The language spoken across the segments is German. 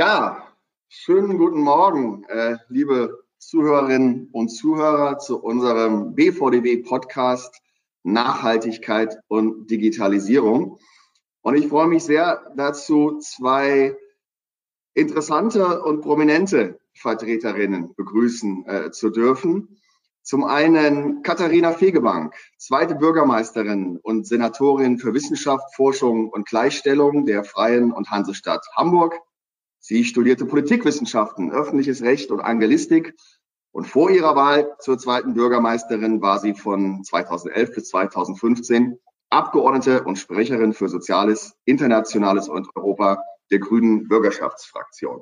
Ja, schönen guten Morgen, äh, liebe Zuhörerinnen und Zuhörer zu unserem BVDW-Podcast Nachhaltigkeit und Digitalisierung. Und ich freue mich sehr dazu, zwei interessante und prominente Vertreterinnen begrüßen äh, zu dürfen. Zum einen Katharina Fegebank, zweite Bürgermeisterin und Senatorin für Wissenschaft, Forschung und Gleichstellung der Freien und Hansestadt Hamburg. Sie studierte Politikwissenschaften, öffentliches Recht und Angelistik und vor ihrer Wahl zur zweiten Bürgermeisterin war sie von 2011 bis 2015 Abgeordnete und Sprecherin für Soziales, Internationales und Europa der Grünen Bürgerschaftsfraktion.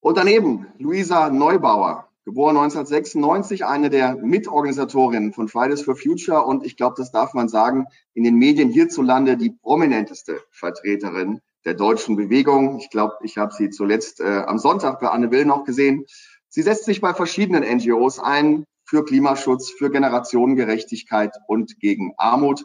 Und daneben Luisa Neubauer, geboren 1996, eine der Mitorganisatorinnen von Fridays for Future und ich glaube, das darf man sagen, in den Medien hierzulande die prominenteste Vertreterin der deutschen Bewegung. Ich glaube, ich habe sie zuletzt äh, am Sonntag bei Anne Will noch gesehen. Sie setzt sich bei verschiedenen NGOs ein für Klimaschutz, für Generationengerechtigkeit und gegen Armut.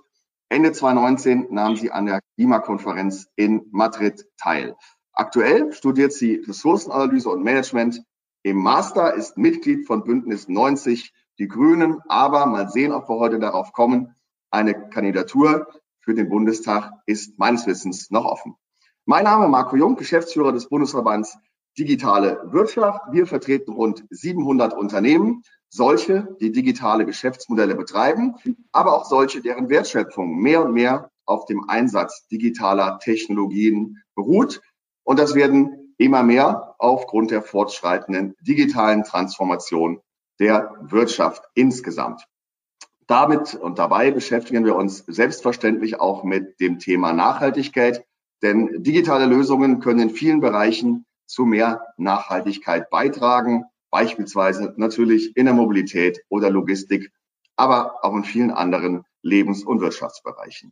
Ende 2019 nahm sie an der Klimakonferenz in Madrid teil. Aktuell studiert sie Ressourcenanalyse und Management. Im Master ist Mitglied von Bündnis 90 Die Grünen. Aber mal sehen, ob wir heute darauf kommen. Eine Kandidatur für den Bundestag ist meines Wissens noch offen. Mein Name ist Marco Jung, Geschäftsführer des Bundesverbands Digitale Wirtschaft. Wir vertreten rund 700 Unternehmen, solche, die digitale Geschäftsmodelle betreiben, aber auch solche, deren Wertschöpfung mehr und mehr auf dem Einsatz digitaler Technologien beruht. Und das werden immer mehr aufgrund der fortschreitenden digitalen Transformation der Wirtschaft insgesamt. Damit und dabei beschäftigen wir uns selbstverständlich auch mit dem Thema Nachhaltigkeit. Denn digitale Lösungen können in vielen Bereichen zu mehr Nachhaltigkeit beitragen, beispielsweise natürlich in der Mobilität oder Logistik, aber auch in vielen anderen Lebens- und Wirtschaftsbereichen.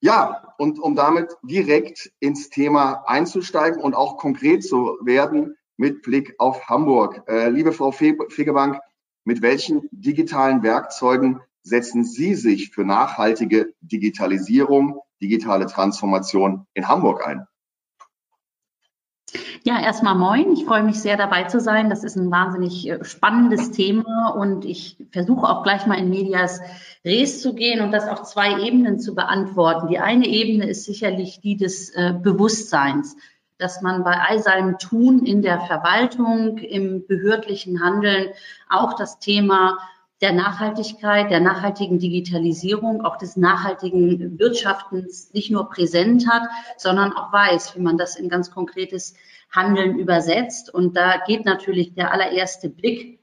Ja, und um damit direkt ins Thema einzusteigen und auch konkret zu werden mit Blick auf Hamburg. Äh, liebe Frau Fegebank, mit welchen digitalen Werkzeugen setzen Sie sich für nachhaltige Digitalisierung digitale Transformation in Hamburg ein? Ja, erstmal moin. Ich freue mich sehr dabei zu sein. Das ist ein wahnsinnig äh, spannendes Thema und ich versuche auch gleich mal in Medias Res zu gehen und das auf zwei Ebenen zu beantworten. Die eine Ebene ist sicherlich die des äh, Bewusstseins, dass man bei all seinem Tun in der Verwaltung, im behördlichen Handeln auch das Thema der Nachhaltigkeit, der nachhaltigen Digitalisierung, auch des nachhaltigen Wirtschaftens nicht nur präsent hat, sondern auch weiß, wie man das in ganz konkretes Handeln übersetzt. Und da geht natürlich der allererste Blick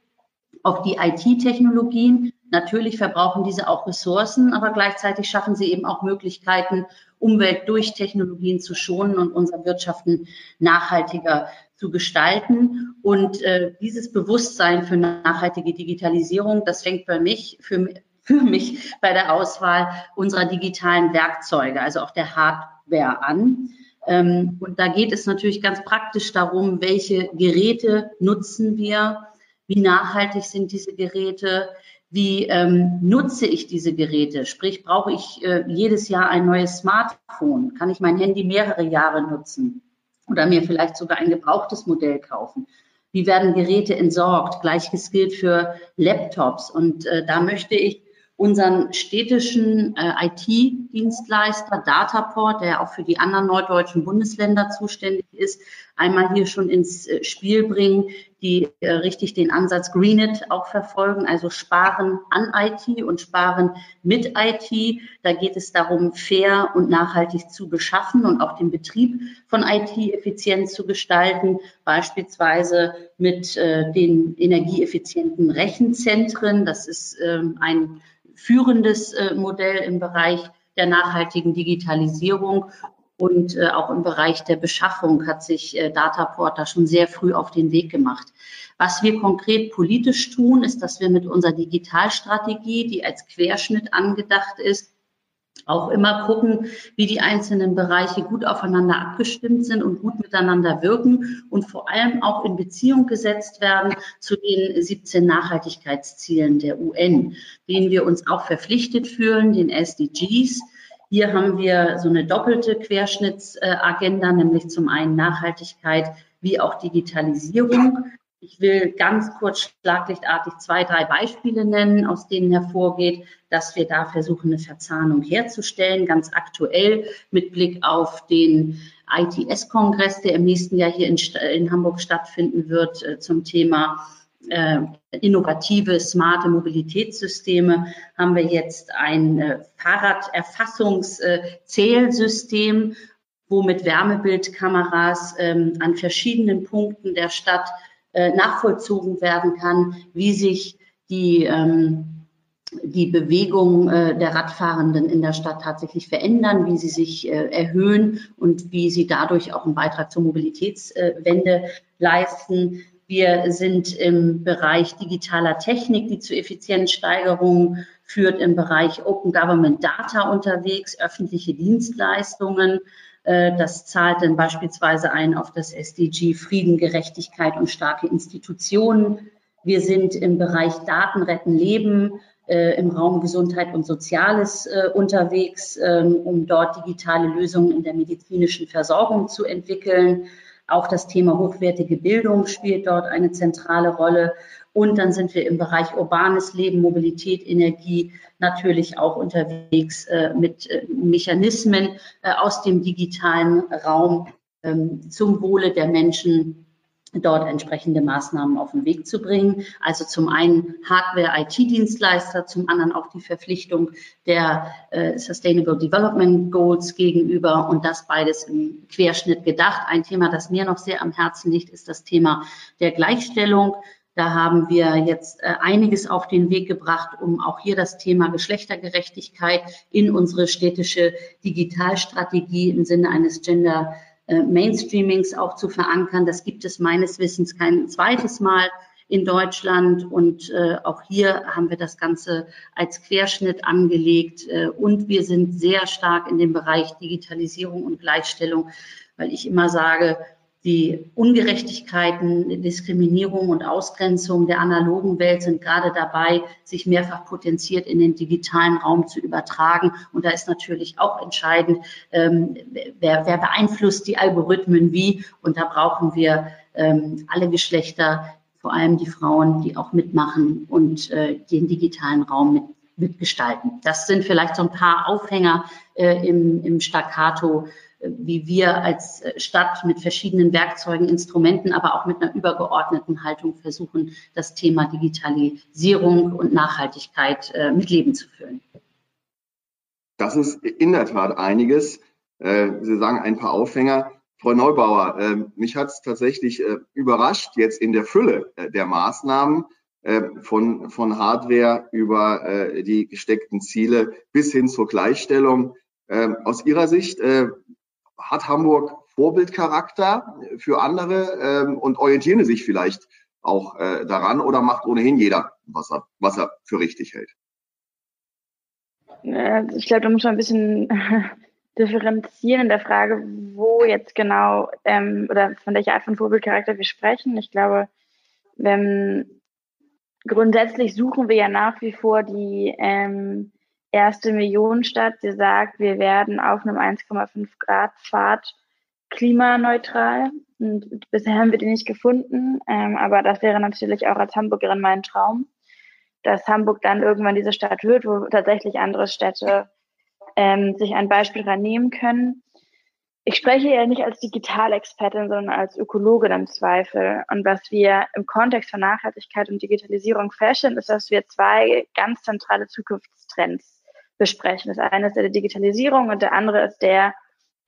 auf die IT-Technologien. Natürlich verbrauchen diese auch Ressourcen, aber gleichzeitig schaffen sie eben auch Möglichkeiten, Umwelt durch Technologien zu schonen und unser Wirtschaften nachhaltiger zu gestalten. Und äh, dieses Bewusstsein für nachhaltige Digitalisierung, das fängt bei mich, für, für mich bei der Auswahl unserer digitalen Werkzeuge, also auch der Hardware an. Ähm, und da geht es natürlich ganz praktisch darum, welche Geräte nutzen wir, wie nachhaltig sind diese Geräte, wie ähm, nutze ich diese Geräte? Sprich, brauche ich äh, jedes Jahr ein neues Smartphone? Kann ich mein Handy mehrere Jahre nutzen? Oder mir vielleicht sogar ein gebrauchtes Modell kaufen. Wie werden Geräte entsorgt? Gleiches gilt für Laptops. Und äh, da möchte ich unseren städtischen äh, IT-Dienstleister Dataport, der auch für die anderen norddeutschen Bundesländer zuständig ist, einmal hier schon ins äh, Spiel bringen, die äh, richtig den Ansatz Greenit auch verfolgen, also sparen an IT und sparen mit IT. Da geht es darum, fair und nachhaltig zu beschaffen und auch den Betrieb von IT effizient zu gestalten, beispielsweise mit äh, den energieeffizienten Rechenzentren. Das ist ähm, ein führendes äh, Modell im Bereich der nachhaltigen Digitalisierung. Und äh, auch im Bereich der Beschaffung hat sich äh, Dataport da schon sehr früh auf den Weg gemacht. Was wir konkret politisch tun, ist, dass wir mit unserer Digitalstrategie, die als Querschnitt angedacht ist, auch immer gucken, wie die einzelnen Bereiche gut aufeinander abgestimmt sind und gut miteinander wirken und vor allem auch in Beziehung gesetzt werden zu den 17 Nachhaltigkeitszielen der UN, denen wir uns auch verpflichtet fühlen, den SDGs. Hier haben wir so eine doppelte Querschnittsagenda, nämlich zum einen Nachhaltigkeit wie auch Digitalisierung. Ich will ganz kurz schlaglichtartig zwei, drei Beispiele nennen, aus denen hervorgeht, dass wir da versuchen, eine Verzahnung herzustellen, ganz aktuell mit Blick auf den ITS-Kongress, der im nächsten Jahr hier in, in Hamburg stattfinden wird, äh, zum Thema äh, innovative, smarte Mobilitätssysteme haben wir jetzt ein äh, Fahrraderfassungszählsystem, äh, wo mit Wärmebildkameras ähm, an verschiedenen Punkten der Stadt äh, nachvollzogen werden kann, wie sich die ähm, die Bewegung äh, der Radfahrenden in der Stadt tatsächlich verändern, wie sie sich äh, erhöhen und wie sie dadurch auch einen Beitrag zur Mobilitätswende leisten. Wir sind im Bereich digitaler Technik, die zu Effizienzsteigerung führt, im Bereich Open Government Data unterwegs, öffentliche Dienstleistungen. Äh, das zahlt dann beispielsweise ein auf das SDG Frieden, Gerechtigkeit und starke Institutionen. Wir sind im Bereich Daten retten Leben, äh, im Raum Gesundheit und Soziales äh, unterwegs, ähm, um dort digitale Lösungen in der medizinischen Versorgung zu entwickeln. Auch das Thema hochwertige Bildung spielt dort eine zentrale Rolle. Und dann sind wir im Bereich urbanes Leben, Mobilität, Energie natürlich auch unterwegs äh, mit äh, Mechanismen äh, aus dem digitalen Raum ähm, zum Wohle der Menschen dort entsprechende Maßnahmen auf den Weg zu bringen. Also zum einen Hardware-IT-Dienstleister, zum anderen auch die Verpflichtung der äh, Sustainable Development Goals gegenüber und das beides im Querschnitt gedacht. Ein Thema, das mir noch sehr am Herzen liegt, ist das Thema der Gleichstellung. Da haben wir jetzt äh, einiges auf den Weg gebracht, um auch hier das Thema Geschlechtergerechtigkeit in unsere städtische Digitalstrategie im Sinne eines Gender äh, Mainstreamings auch zu verankern. Das gibt es meines Wissens kein zweites Mal in Deutschland. Und äh, auch hier haben wir das Ganze als Querschnitt angelegt. Äh, und wir sind sehr stark in dem Bereich Digitalisierung und Gleichstellung, weil ich immer sage, die Ungerechtigkeiten, Diskriminierung und Ausgrenzung der analogen Welt sind gerade dabei, sich mehrfach potenziert in den digitalen Raum zu übertragen. Und da ist natürlich auch entscheidend, ähm, wer, wer beeinflusst die Algorithmen wie. Und da brauchen wir ähm, alle Geschlechter, vor allem die Frauen, die auch mitmachen und äh, den digitalen Raum mit, mitgestalten. Das sind vielleicht so ein paar Aufhänger äh, im, im Staccato wie wir als Stadt mit verschiedenen Werkzeugen, Instrumenten, aber auch mit einer übergeordneten Haltung versuchen, das Thema Digitalisierung und Nachhaltigkeit äh, mit Leben zu füllen. Das ist in der Tat einiges. Äh, Sie sagen ein paar Aufhänger. Frau Neubauer, äh, mich hat es tatsächlich überrascht, jetzt in der Fülle der Maßnahmen von, von Hardware über die gesteckten Ziele bis hin zur Gleichstellung. Aus Ihrer Sicht, hat Hamburg Vorbildcharakter für andere ähm, und orientieren sich vielleicht auch äh, daran oder macht ohnehin jeder, was er, was er für richtig hält? Ich glaube, da muss man ein bisschen differenzieren in der Frage, wo jetzt genau ähm, oder von welcher Art von Vorbildcharakter wir sprechen. Ich glaube, wenn, grundsätzlich suchen wir ja nach wie vor die ähm, erste Millionenstadt, die sagt, wir werden auf einem 1,5 Grad Pfad klimaneutral. Und bisher haben wir die nicht gefunden, ähm, aber das wäre natürlich auch als Hamburgerin mein Traum, dass Hamburg dann irgendwann diese Stadt wird, wo tatsächlich andere Städte ähm, sich ein Beispiel nehmen können. Ich spreche ja nicht als Digitalexpertin, sondern als Ökologin im Zweifel. Und was wir im Kontext von Nachhaltigkeit und Digitalisierung feststellen, ist, dass wir zwei ganz zentrale Zukunftstrends besprechen. Das eine ist der Digitalisierung und der andere ist der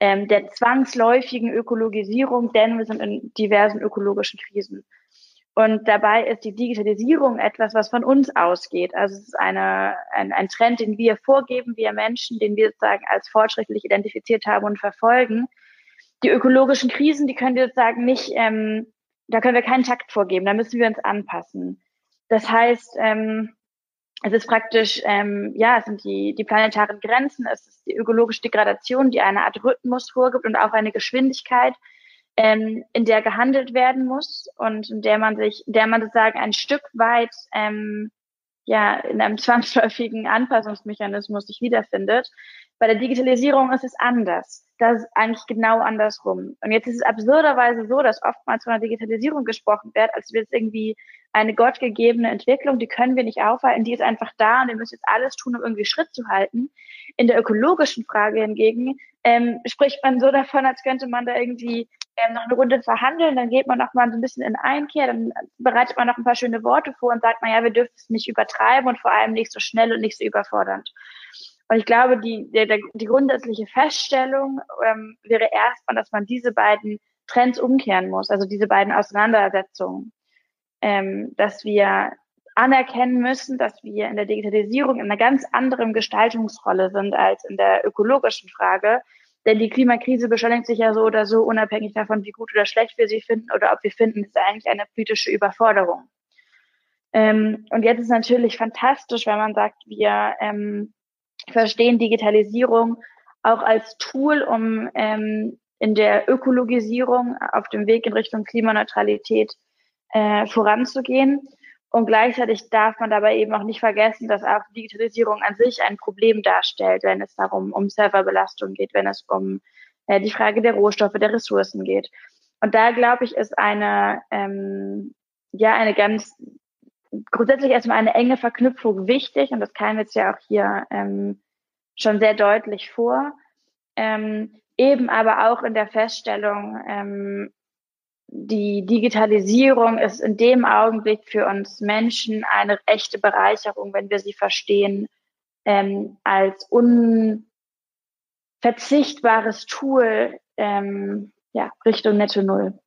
ähm, der zwangsläufigen Ökologisierung, denn wir sind in diversen ökologischen Krisen. Und dabei ist die Digitalisierung etwas, was von uns ausgeht. Also es ist eine, ein, ein Trend, den wir vorgeben, wir Menschen, den wir sozusagen als fortschrittlich identifiziert haben und verfolgen. Die ökologischen Krisen, die können wir sozusagen nicht, ähm, da können wir keinen Takt vorgeben, da müssen wir uns anpassen. Das heißt, ähm, es ist praktisch, ähm, ja, es sind die, die planetaren Grenzen, es ist die ökologische Degradation, die eine Art Rhythmus vorgibt und auch eine Geschwindigkeit, ähm, in der gehandelt werden muss und in der man sich, in der man sozusagen ein Stück weit ähm, ja in einem zwangsläufigen Anpassungsmechanismus sich wiederfindet. Bei der Digitalisierung ist es anders. Das ist eigentlich genau andersrum. Und jetzt ist es absurderweise so, dass oftmals von der Digitalisierung gesprochen wird, als wäre es irgendwie eine gottgegebene Entwicklung, die können wir nicht aufhalten, die ist einfach da und wir müssen jetzt alles tun, um irgendwie Schritt zu halten. In der ökologischen Frage hingegen ähm, spricht man so davon, als könnte man da irgendwie ähm, noch eine Runde verhandeln, dann geht man noch mal so ein bisschen in Einkehr, dann bereitet man noch ein paar schöne Worte vor und sagt, naja, wir dürfen es nicht übertreiben und vor allem nicht so schnell und nicht so überfordernd. Und ich glaube, die, der, der, die grundsätzliche Feststellung ähm, wäre erstmal, dass man diese beiden Trends umkehren muss, also diese beiden Auseinandersetzungen, ähm, dass wir anerkennen müssen, dass wir in der Digitalisierung in einer ganz anderen Gestaltungsrolle sind als in der ökologischen Frage. Denn die Klimakrise beschleunigt sich ja so oder so, unabhängig davon, wie gut oder schlecht wir sie finden oder ob wir finden, ist eigentlich eine politische Überforderung. Ähm, und jetzt ist natürlich fantastisch, wenn man sagt, wir ähm, verstehen Digitalisierung auch als Tool, um ähm, in der Ökologisierung auf dem Weg in Richtung Klimaneutralität äh, voranzugehen. Und gleichzeitig darf man dabei eben auch nicht vergessen, dass auch Digitalisierung an sich ein Problem darstellt, wenn es darum um Serverbelastung geht, wenn es um äh, die Frage der Rohstoffe, der Ressourcen geht. Und da glaube ich, ist eine ähm, ja eine ganz grundsätzlich erstmal eine enge Verknüpfung wichtig und das kam jetzt ja auch hier ähm, schon sehr deutlich vor. Ähm, eben aber auch in der Feststellung, ähm, die Digitalisierung ist in dem Augenblick für uns Menschen eine echte Bereicherung, wenn wir sie verstehen ähm, als unverzichtbares Tool ähm, ja, Richtung Netto Null.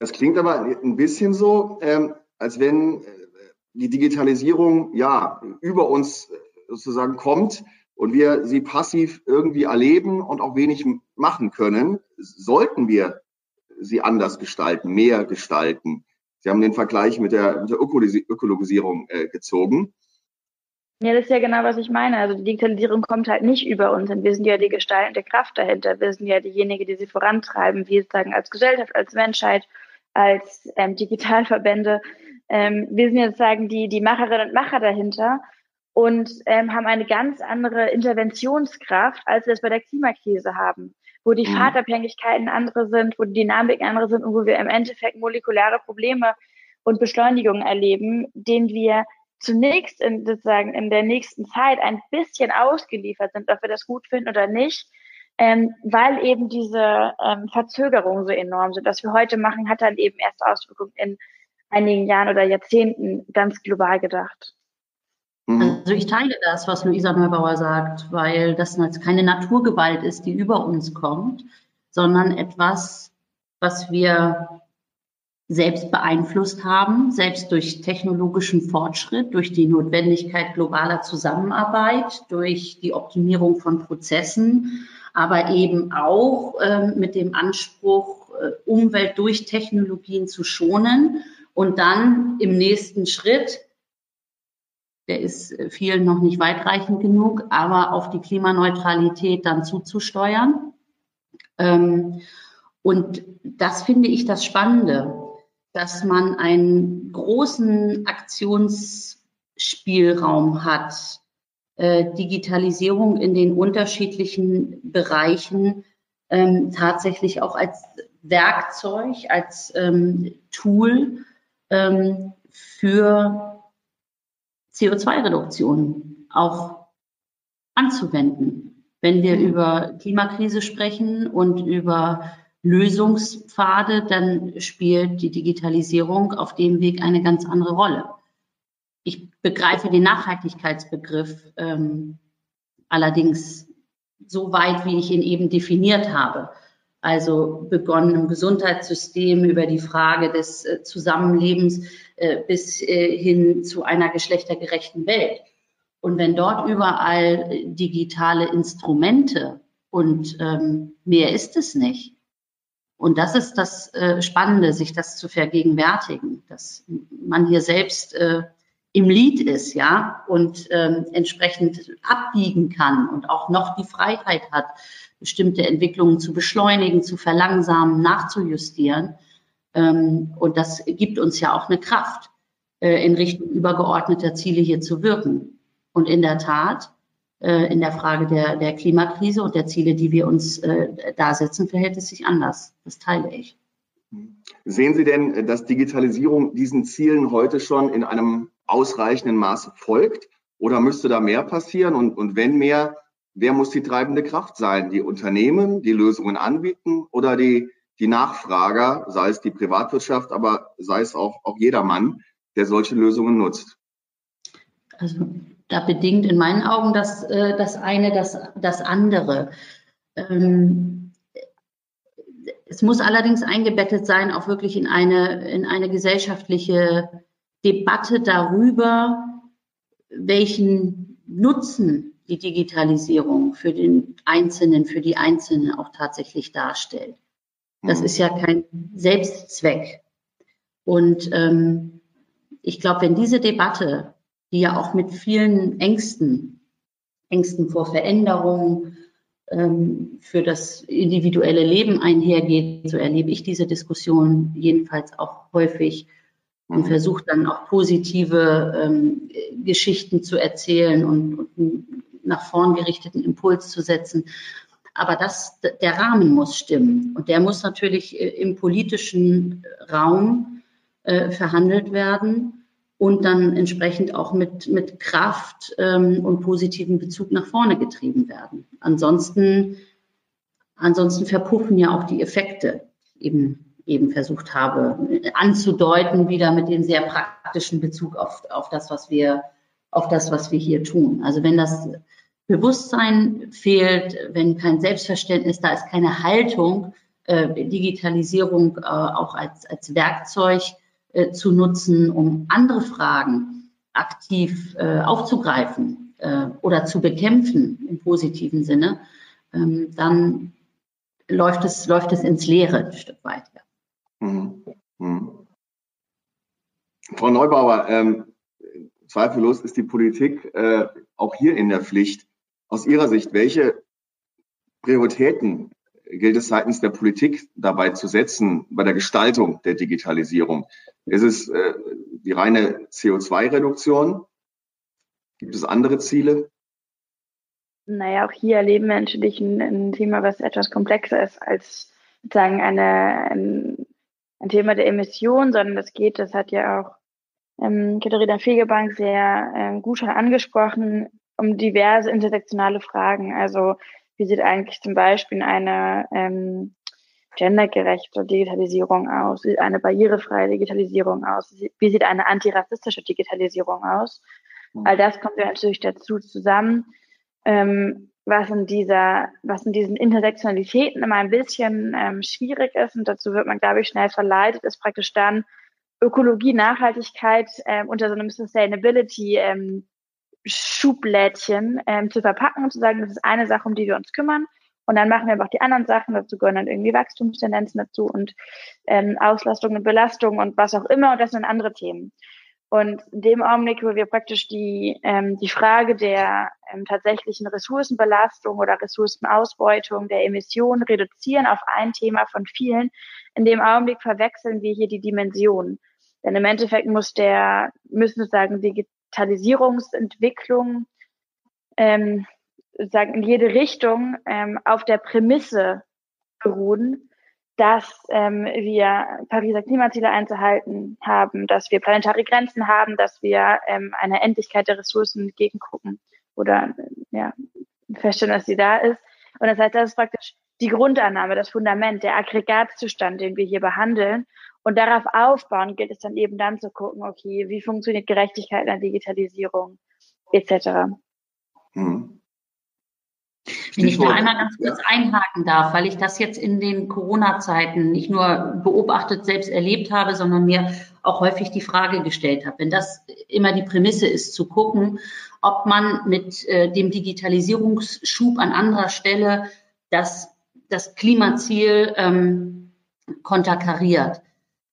Das klingt aber ein bisschen so, ähm, als wenn äh, die Digitalisierung ja über uns sozusagen kommt und wir sie passiv irgendwie erleben und auch wenig machen können, sollten wir sie anders gestalten, mehr gestalten. Sie haben den Vergleich mit der, mit der Ökologisierung äh, gezogen. Ja, das ist ja genau, was ich meine. Also die Digitalisierung kommt halt nicht über uns und wir sind ja die gestaltende Kraft dahinter. Wir sind ja diejenige, die sie vorantreiben, wir sagen als Gesellschaft, als Menschheit, als ähm, Digitalverbände. Ähm, wir sind jetzt sagen die, die Macherinnen und Macher dahinter und ähm, haben eine ganz andere Interventionskraft, als wir es bei der Klimakrise haben wo die mhm. Fahrtabhängigkeiten andere sind, wo die Dynamiken andere sind und wo wir im Endeffekt molekuläre Probleme und Beschleunigungen erleben, denen wir zunächst in, sozusagen in der nächsten Zeit ein bisschen ausgeliefert sind, ob wir das gut finden oder nicht, ähm, weil eben diese ähm, Verzögerungen so enorm sind. Was wir heute machen, hat dann eben erst Auswirkungen in einigen Jahren oder Jahrzehnten ganz global gedacht. Mhm. Also ich teile das, was Luisa Neubauer sagt, weil das keine Naturgewalt ist, die über uns kommt, sondern etwas, was wir selbst beeinflusst haben, selbst durch technologischen Fortschritt, durch die Notwendigkeit globaler Zusammenarbeit, durch die Optimierung von Prozessen, aber eben auch äh, mit dem Anspruch, äh, Umwelt durch Technologien zu schonen und dann im nächsten Schritt der ist äh, vielen noch nicht weitreichend genug, aber auf die Klimaneutralität dann zuzusteuern. Ähm, und das finde ich das Spannende, dass man einen großen Aktionsspielraum hat, äh, Digitalisierung in den unterschiedlichen Bereichen ähm, tatsächlich auch als Werkzeug, als ähm, Tool für CO2-Reduktion auch anzuwenden. Wenn wir über Klimakrise sprechen und über Lösungspfade, dann spielt die Digitalisierung auf dem Weg eine ganz andere Rolle. Ich begreife den Nachhaltigkeitsbegriff ähm, allerdings so weit, wie ich ihn eben definiert habe. Also begonnen im Gesundheitssystem über die Frage des äh, Zusammenlebens äh, bis äh, hin zu einer geschlechtergerechten Welt. Und wenn dort überall digitale Instrumente und ähm, mehr ist es nicht. Und das ist das Spannende, sich das zu vergegenwärtigen, dass man hier selbst im Lied ist, ja, und ähm, entsprechend abbiegen kann und auch noch die Freiheit hat, bestimmte Entwicklungen zu beschleunigen, zu verlangsamen, nachzujustieren. Ähm, und das gibt uns ja auch eine Kraft, äh, in Richtung übergeordneter Ziele hier zu wirken. Und in der Tat äh, in der Frage der, der Klimakrise und der Ziele, die wir uns äh, da setzen, verhält es sich anders. Das teile ich. Sehen Sie denn, dass Digitalisierung diesen Zielen heute schon in einem ausreichenden Maße folgt? Oder müsste da mehr passieren? Und, und wenn mehr, wer muss die treibende Kraft sein? Die Unternehmen, die Lösungen anbieten oder die, die Nachfrager, sei es die Privatwirtschaft, aber sei es auch, auch jedermann, der solche Lösungen nutzt? Also da bedingt in meinen Augen das, äh, das eine, das, das andere. Ähm, es muss allerdings eingebettet sein, auch wirklich in eine, in eine gesellschaftliche Debatte darüber, welchen Nutzen die Digitalisierung für den Einzelnen, für die Einzelne auch tatsächlich darstellt. Das mhm. ist ja kein Selbstzweck. Und ähm, ich glaube, wenn diese Debatte die ja auch mit vielen Ängsten, Ängsten vor Veränderungen, ähm, für das individuelle Leben einhergeht. So erlebe ich diese Diskussion jedenfalls auch häufig und mhm. versuche dann auch positive ähm, Geschichten zu erzählen und, und einen nach vorn gerichteten Impuls zu setzen. Aber das, der Rahmen muss stimmen und der muss natürlich äh, im politischen Raum äh, verhandelt werden und dann entsprechend auch mit, mit Kraft ähm, und positiven Bezug nach vorne getrieben werden. Ansonsten, ansonsten verpuffen ja auch die Effekte, eben, eben versucht habe anzudeuten, wieder mit dem sehr praktischen Bezug auf, auf das, was wir, auf das, was wir hier tun. Also wenn das Bewusstsein fehlt, wenn kein Selbstverständnis da ist, keine Haltung, äh, Digitalisierung äh, auch als, als Werkzeug äh, zu nutzen, um andere Fragen aktiv äh, aufzugreifen äh, oder zu bekämpfen im positiven Sinne, ähm, dann läuft es, läuft es ins Leere ein Stück weit. Ja. Mhm. Mhm. Frau Neubauer, ähm, zweifellos ist die Politik äh, auch hier in der Pflicht. Aus Ihrer Sicht, welche Prioritäten gilt es seitens der Politik dabei zu setzen bei der Gestaltung der Digitalisierung? Ist es äh, die reine CO2-Reduktion? Gibt es andere Ziele? Naja, auch hier erleben wir natürlich ein, ein Thema, was etwas komplexer ist als sozusagen eine, ein, ein Thema der Emissionen, sondern das geht, das hat ja auch ähm, Katharina Fegebank sehr ähm, gut schon angesprochen, um diverse intersektionale Fragen. Also wie sieht eigentlich zum Beispiel eine ähm, gendergerechte Digitalisierung aus? Wie sieht eine barrierefreie Digitalisierung aus? Wie sieht eine antirassistische Digitalisierung aus? Mhm. All das kommt ja natürlich dazu zusammen, ähm, was in dieser, was in diesen Intersektionalitäten immer ein bisschen ähm, schwierig ist und dazu wird man, glaube ich, schnell verleitet, ist praktisch dann Ökologie, Nachhaltigkeit ähm, unter so einem Sustainability ähm, Schublädchen ähm, zu verpacken und zu sagen, das ist eine Sache, um die wir uns kümmern. Und dann machen wir aber auch die anderen Sachen, dazu gehören dann irgendwie Wachstumstendenzen dazu und ähm, Auslastung und Belastung und was auch immer. Und das sind andere Themen. Und in dem Augenblick, wo wir praktisch die, ähm, die Frage der ähm, tatsächlichen Ressourcenbelastung oder Ressourcenausbeutung der Emissionen reduzieren auf ein Thema von vielen, in dem Augenblick verwechseln wir hier die Dimensionen. Denn im Endeffekt muss der, müssen sozusagen Digitalisierungsentwicklung ähm, sagen in jede Richtung ähm, auf der Prämisse beruhen, dass ähm, wir Pariser Klimaziele einzuhalten haben, dass wir planetare Grenzen haben, dass wir ähm, einer Endlichkeit der Ressourcen entgegengucken oder ja, feststellen, dass sie da ist. Und das heißt, das ist praktisch die Grundannahme, das Fundament, der Aggregatzustand, den wir hier behandeln. Und darauf aufbauen gilt es dann eben dann zu gucken, okay, wie funktioniert Gerechtigkeit in der Digitalisierung etc. Hm. Wenn ich da einmal ganz kurz ja. einhaken darf, weil ich das jetzt in den Corona-Zeiten nicht nur beobachtet, selbst erlebt habe, sondern mir auch häufig die Frage gestellt habe. Wenn das immer die Prämisse ist, zu gucken, ob man mit äh, dem Digitalisierungsschub an anderer Stelle das, das Klimaziel ähm, konterkariert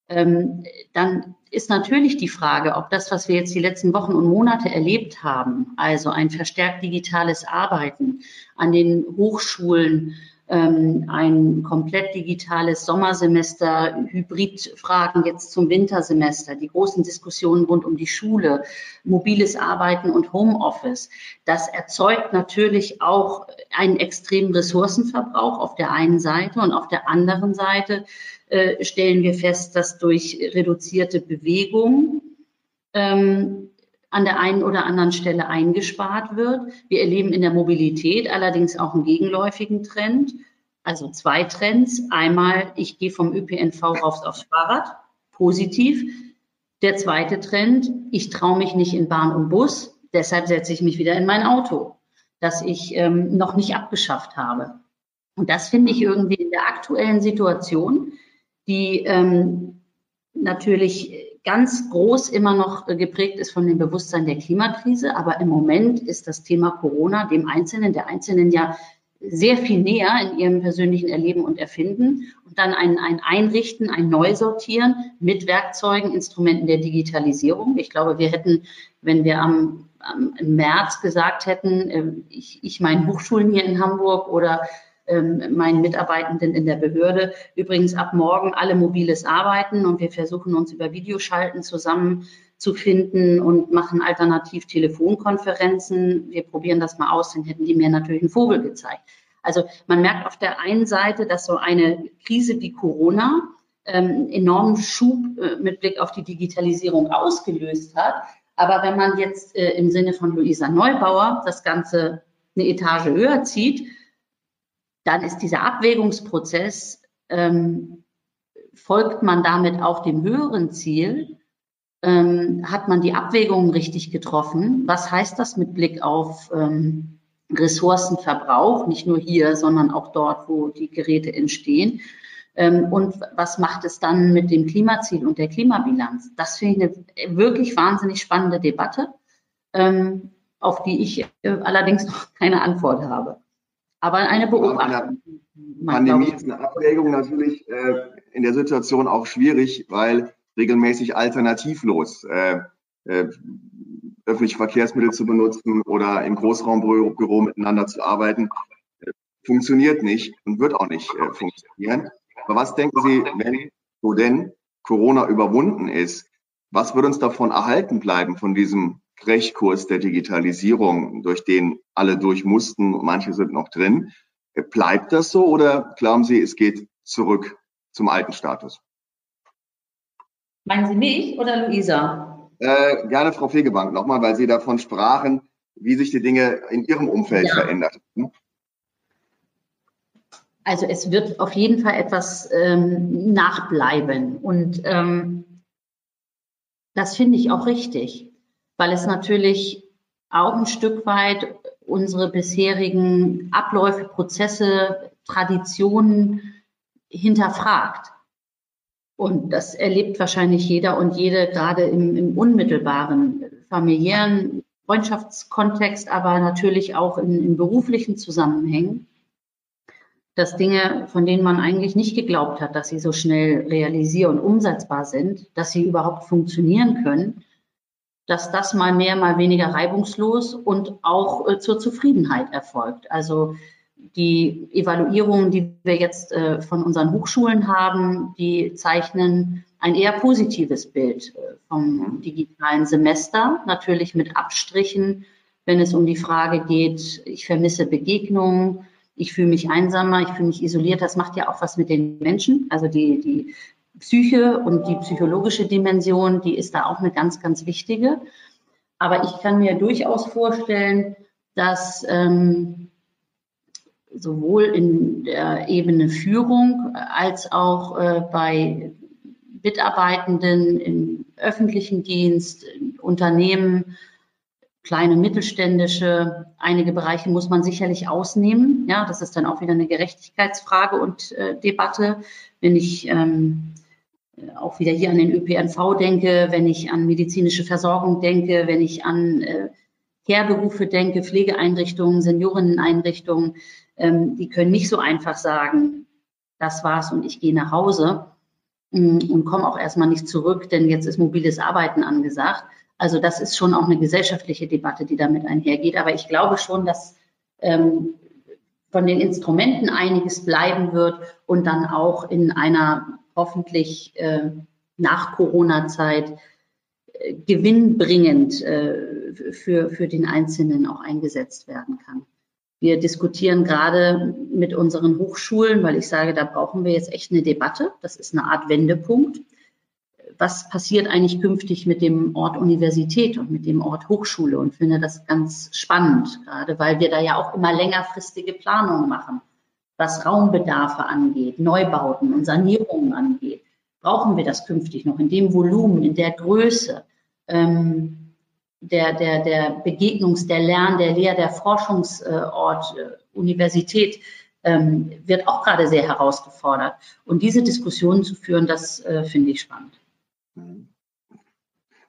ähm, dann ist natürlich die Frage, ob das, was wir jetzt die letzten Wochen und Monate erlebt haben, also ein verstärkt digitales Arbeiten an den Hochschulen, ähm, ein komplett digitales Sommersemester, Hybridfragen jetzt zum Wintersemester, die großen Diskussionen rund um die Schule, mobiles Arbeiten und Homeoffice. Das erzeugt natürlich auch einen extremen Ressourcenverbrauch auf der einen Seite und auf der anderen Seite äh, stellen wir fest, dass durch reduzierte Bewegung ähm, an der einen oder anderen Stelle eingespart wird. Wir erleben in der Mobilität allerdings auch einen gegenläufigen Trend. Also zwei Trends. Einmal, ich gehe vom ÖPNV raus aufs Fahrrad, positiv. Der zweite Trend, ich traue mich nicht in Bahn und Bus, deshalb setze ich mich wieder in mein Auto, das ich ähm, noch nicht abgeschafft habe. Und das finde ich irgendwie in der aktuellen Situation, die ähm, natürlich ganz groß immer noch geprägt ist von dem Bewusstsein der Klimakrise. Aber im Moment ist das Thema Corona dem Einzelnen, der Einzelnen ja sehr viel näher in ihrem persönlichen Erleben und Erfinden und dann ein, ein Einrichten, ein Neusortieren mit Werkzeugen, Instrumenten der Digitalisierung. Ich glaube, wir hätten, wenn wir am, am März gesagt hätten, äh, ich, ich meine Hochschulen hier in Hamburg oder meinen Mitarbeitenden in der Behörde. Übrigens ab morgen alle mobiles Arbeiten und wir versuchen uns über Videoschalten zusammenzufinden und machen alternativ Telefonkonferenzen. Wir probieren das mal aus, dann hätten die mir natürlich einen Vogel gezeigt. Also man merkt auf der einen Seite, dass so eine Krise wie Corona ähm, enormen Schub äh, mit Blick auf die Digitalisierung ausgelöst hat. Aber wenn man jetzt äh, im Sinne von Luisa Neubauer das Ganze eine Etage höher zieht, dann ist dieser Abwägungsprozess, ähm, folgt man damit auch dem höheren Ziel, ähm, hat man die Abwägungen richtig getroffen. Was heißt das mit Blick auf ähm, Ressourcenverbrauch, nicht nur hier, sondern auch dort, wo die Geräte entstehen? Ähm, und was macht es dann mit dem Klimaziel und der Klimabilanz? Das finde ich eine wirklich wahnsinnig spannende Debatte, ähm, auf die ich äh, allerdings noch keine Antwort habe. Aber eine Beobachtung. Pandemie ist eine Abwägung natürlich äh, in der Situation auch schwierig, weil regelmäßig alternativlos äh, äh, öffentliche Verkehrsmittel zu benutzen oder im Großraumbüro miteinander zu arbeiten, äh, funktioniert nicht und wird auch nicht äh, funktionieren. Aber was denken Sie, wenn so denn Corona überwunden ist, was wird uns davon erhalten bleiben, von diesem Brechkurs der Digitalisierung, durch den alle durch mussten, manche sind noch drin. Bleibt das so oder glauben Sie, es geht zurück zum alten Status? Meinen Sie mich oder Luisa? Äh, gerne Frau Fegebank nochmal, weil Sie davon sprachen, wie sich die Dinge in Ihrem Umfeld ja. verändert haben. Also es wird auf jeden Fall etwas ähm, nachbleiben und ähm, das finde ich auch richtig weil es natürlich auch ein Stück weit unsere bisherigen Abläufe, Prozesse, Traditionen hinterfragt. Und das erlebt wahrscheinlich jeder und jede gerade im, im unmittelbaren familiären Freundschaftskontext, aber natürlich auch in, in beruflichen Zusammenhängen, dass Dinge, von denen man eigentlich nicht geglaubt hat, dass sie so schnell realisier- und umsetzbar sind, dass sie überhaupt funktionieren können, dass das mal mehr, mal weniger reibungslos und auch äh, zur Zufriedenheit erfolgt. Also die Evaluierungen, die wir jetzt äh, von unseren Hochschulen haben, die zeichnen ein eher positives Bild äh, vom digitalen Semester, natürlich mit Abstrichen, wenn es um die Frage geht, ich vermisse Begegnungen, ich fühle mich einsamer, ich fühle mich isoliert. Das macht ja auch was mit den Menschen. Also die, die Psyche und die psychologische Dimension, die ist da auch eine ganz, ganz wichtige. Aber ich kann mir durchaus vorstellen, dass ähm, sowohl in der Ebene Führung als auch äh, bei Mitarbeitenden im öffentlichen Dienst, Unternehmen, kleine mittelständische, einige Bereiche muss man sicherlich ausnehmen. Ja, das ist dann auch wieder eine Gerechtigkeitsfrage und äh, Debatte. Wenn ich ähm, auch wieder hier an den ÖPNV denke, wenn ich an medizinische Versorgung denke, wenn ich an äh, Care-Berufe denke, Pflegeeinrichtungen, Seniorinneneinrichtungen, ähm, die können nicht so einfach sagen, das war's und ich gehe nach Hause mm, und komme auch erstmal nicht zurück, denn jetzt ist mobiles Arbeiten angesagt. Also das ist schon auch eine gesellschaftliche Debatte, die damit einhergeht. Aber ich glaube schon, dass ähm, von den Instrumenten einiges bleiben wird und dann auch in einer hoffentlich äh, nach Corona-Zeit äh, gewinnbringend äh, für, für den Einzelnen auch eingesetzt werden kann. Wir diskutieren gerade mit unseren Hochschulen, weil ich sage, da brauchen wir jetzt echt eine Debatte. Das ist eine Art Wendepunkt. Was passiert eigentlich künftig mit dem Ort Universität und mit dem Ort Hochschule? Und finde das ganz spannend, gerade weil wir da ja auch immer längerfristige Planungen machen, was Raumbedarfe angeht, Neubauten und Sanierungen angeht. Brauchen wir das künftig noch in dem Volumen, in der Größe? Ähm, der, der, der Begegnungs-, der Lern-, der Lehr-, der Forschungsort, äh, Universität ähm, wird auch gerade sehr herausgefordert. Und diese Diskussionen zu führen, das äh, finde ich spannend.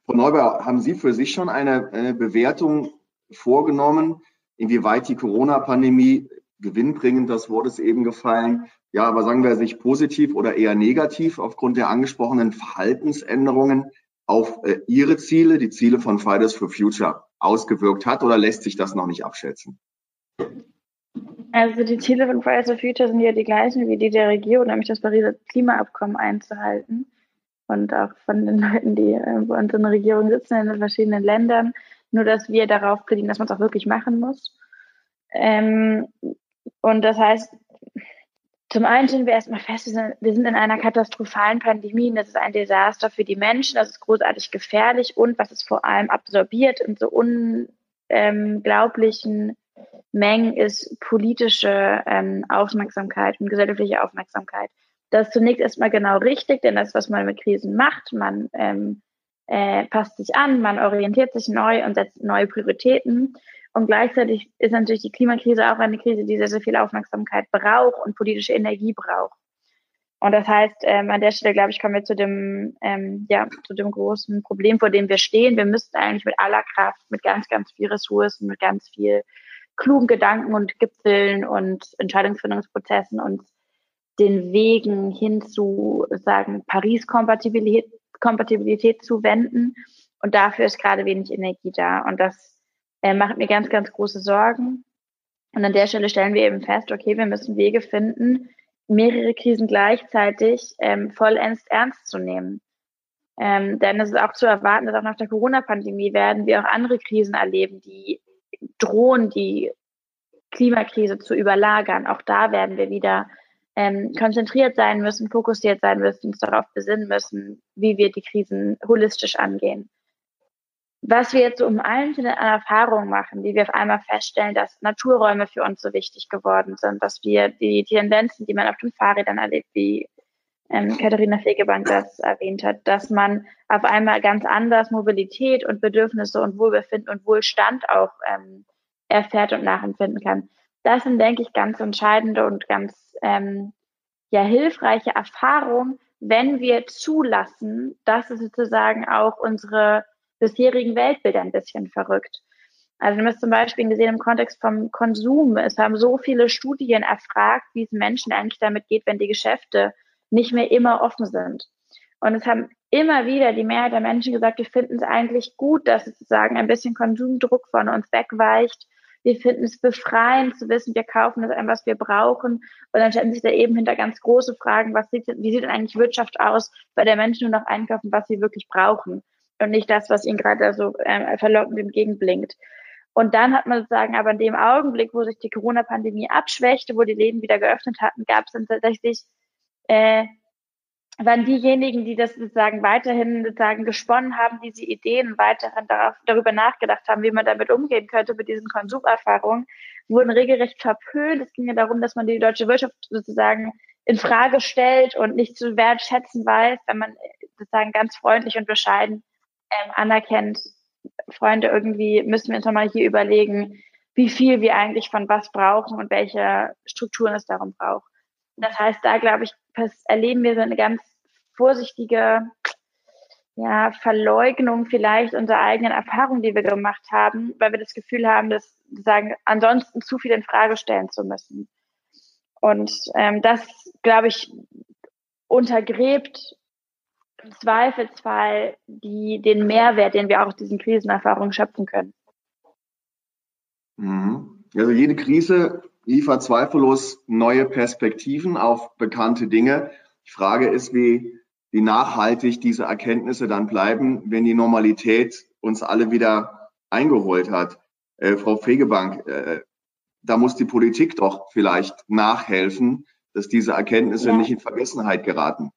Frau Neubauer, haben Sie für sich schon eine, eine Bewertung vorgenommen, inwieweit die Corona-Pandemie gewinnbringend, das Wort ist eben gefallen, ja, aber sagen wir sich positiv oder eher negativ aufgrund der angesprochenen Verhaltensänderungen auf äh, Ihre Ziele, die Ziele von Fridays for Future, ausgewirkt hat oder lässt sich das noch nicht abschätzen? Also die Ziele von Fridays for Future sind ja die gleichen wie die der Regierung, nämlich das Pariser Klimaabkommen einzuhalten. Und auch von den Leuten, die äh, bei uns in der Regierung sitzen, in den verschiedenen Ländern. Nur, dass wir darauf plädieren, dass man es auch wirklich machen muss. Ähm, und das heißt, zum einen stellen wir erstmal fest, wir sind, in einer katastrophalen Pandemie das ist ein Desaster für die Menschen, das ist großartig gefährlich und was es vor allem absorbiert in so unglaublichen Mengen ist politische ähm, Aufmerksamkeit und gesellschaftliche Aufmerksamkeit. Das ist zunächst erstmal genau richtig, denn das, was man mit Krisen macht, man ähm, äh, passt sich an, man orientiert sich neu und setzt neue Prioritäten. Und gleichzeitig ist natürlich die Klimakrise auch eine Krise, die sehr, sehr viel Aufmerksamkeit braucht und politische Energie braucht. Und das heißt, ähm, an der Stelle, glaube ich, kommen wir zu dem, ähm, ja, zu dem großen Problem, vor dem wir stehen. Wir müssten eigentlich mit aller Kraft, mit ganz, ganz viel Ressourcen, mit ganz viel klugen Gedanken und Gipfeln und Entscheidungsfindungsprozessen uns den Wegen hin zu, sagen, Paris-Kompatibilität Kompatibilität zu wenden. Und dafür ist gerade wenig Energie da. Und das äh, macht mir ganz, ganz große Sorgen. Und an der Stelle stellen wir eben fest, okay, wir müssen Wege finden, mehrere Krisen gleichzeitig ähm, vollends ernst zu nehmen. Ähm, denn es ist auch zu erwarten, dass auch nach der Corona-Pandemie werden wir auch andere Krisen erleben, die drohen, die Klimakrise zu überlagern. Auch da werden wir wieder ähm, konzentriert sein müssen, fokussiert sein müssen, uns darauf besinnen müssen, wie wir die Krisen holistisch angehen was wir jetzt so um einzelne Erfahrungen machen, die wir auf einmal feststellen, dass Naturräume für uns so wichtig geworden sind, dass wir die Tendenzen, die man auf den Fahrrädern erlebt, wie ähm, Katharina Fegebank das erwähnt hat, dass man auf einmal ganz anders Mobilität und Bedürfnisse und Wohlbefinden und Wohlstand auch ähm, erfährt und nachempfinden kann. Das sind, denke ich, ganz entscheidende und ganz ähm, ja, hilfreiche Erfahrungen, wenn wir zulassen, dass es sozusagen auch unsere bisherigen Weltbilder ein bisschen verrückt. Also wir haben zum Beispiel gesehen im Kontext vom Konsum. Es haben so viele Studien erfragt, wie es Menschen eigentlich damit geht, wenn die Geschäfte nicht mehr immer offen sind. Und es haben immer wieder die Mehrheit der Menschen gesagt, wir finden es eigentlich gut, dass sozusagen ein bisschen Konsumdruck von uns wegweicht. Wir finden es befreiend zu wissen, wir kaufen das ein, was wir brauchen. Und dann stellen sich da eben hinter ganz große Fragen, was sieht, wie sieht denn eigentlich Wirtschaft aus, bei der Menschen nur noch einkaufen, was sie wirklich brauchen und nicht das, was ihnen gerade so äh, verlockend entgegenblinkt. Und dann hat man sozusagen aber in dem Augenblick, wo sich die Corona-Pandemie abschwächte, wo die Läden wieder geöffnet hatten, gab es dann tatsächlich, äh, waren diejenigen, die das sozusagen weiterhin sozusagen gesponnen haben, diese Ideen weiterhin darauf, darüber nachgedacht haben, wie man damit umgehen könnte mit diesen Konsumerfahrungen, wurden regelrecht verpönt. Es ging ja darum, dass man die deutsche Wirtschaft sozusagen in Frage stellt und nicht zu wertschätzen weiß, wenn man sozusagen ganz freundlich und bescheiden ähm, anerkennt, Freunde, irgendwie müssen wir uns nochmal hier überlegen, wie viel wir eigentlich von was brauchen und welche Strukturen es darum braucht. Das heißt, da glaube ich, erleben wir so eine ganz vorsichtige ja, Verleugnung vielleicht unserer eigenen Erfahrungen, die wir gemacht haben, weil wir das Gefühl haben, dass sagen, ansonsten zu viel in Frage stellen zu müssen. Und ähm, das, glaube ich, untergräbt im Zweifelsfall die, den Mehrwert, den wir auch aus diesen Krisenerfahrungen schöpfen können. Mhm. Also jede Krise liefert zweifellos neue Perspektiven auf bekannte Dinge. Die Frage ist, wie, wie nachhaltig diese Erkenntnisse dann bleiben, wenn die Normalität uns alle wieder eingeholt hat. Äh, Frau Fegebank, äh, da muss die Politik doch vielleicht nachhelfen, dass diese Erkenntnisse ja. nicht in Vergessenheit geraten.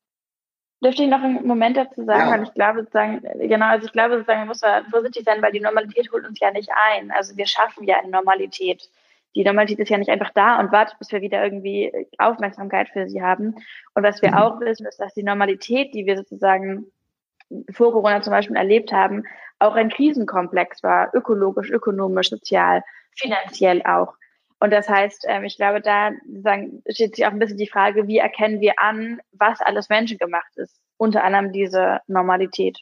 Dürfte ich noch einen Moment dazu sagen, ja. weil ich glaube sozusagen, genau, also ich glaube sozusagen, man muss da vorsichtig sein, weil die Normalität holt uns ja nicht ein. Also wir schaffen ja eine Normalität. Die Normalität ist ja nicht einfach da und wartet, bis wir wieder irgendwie Aufmerksamkeit für sie haben. Und was wir mhm. auch wissen, ist, dass die Normalität, die wir sozusagen vor Corona zum Beispiel erlebt haben, auch ein Krisenkomplex war, ökologisch, ökonomisch, sozial, finanziell auch. Und das heißt, ähm, ich glaube, da sagen, steht sich auch ein bisschen die Frage, wie erkennen wir an, was alles menschengemacht ist, unter anderem diese Normalität.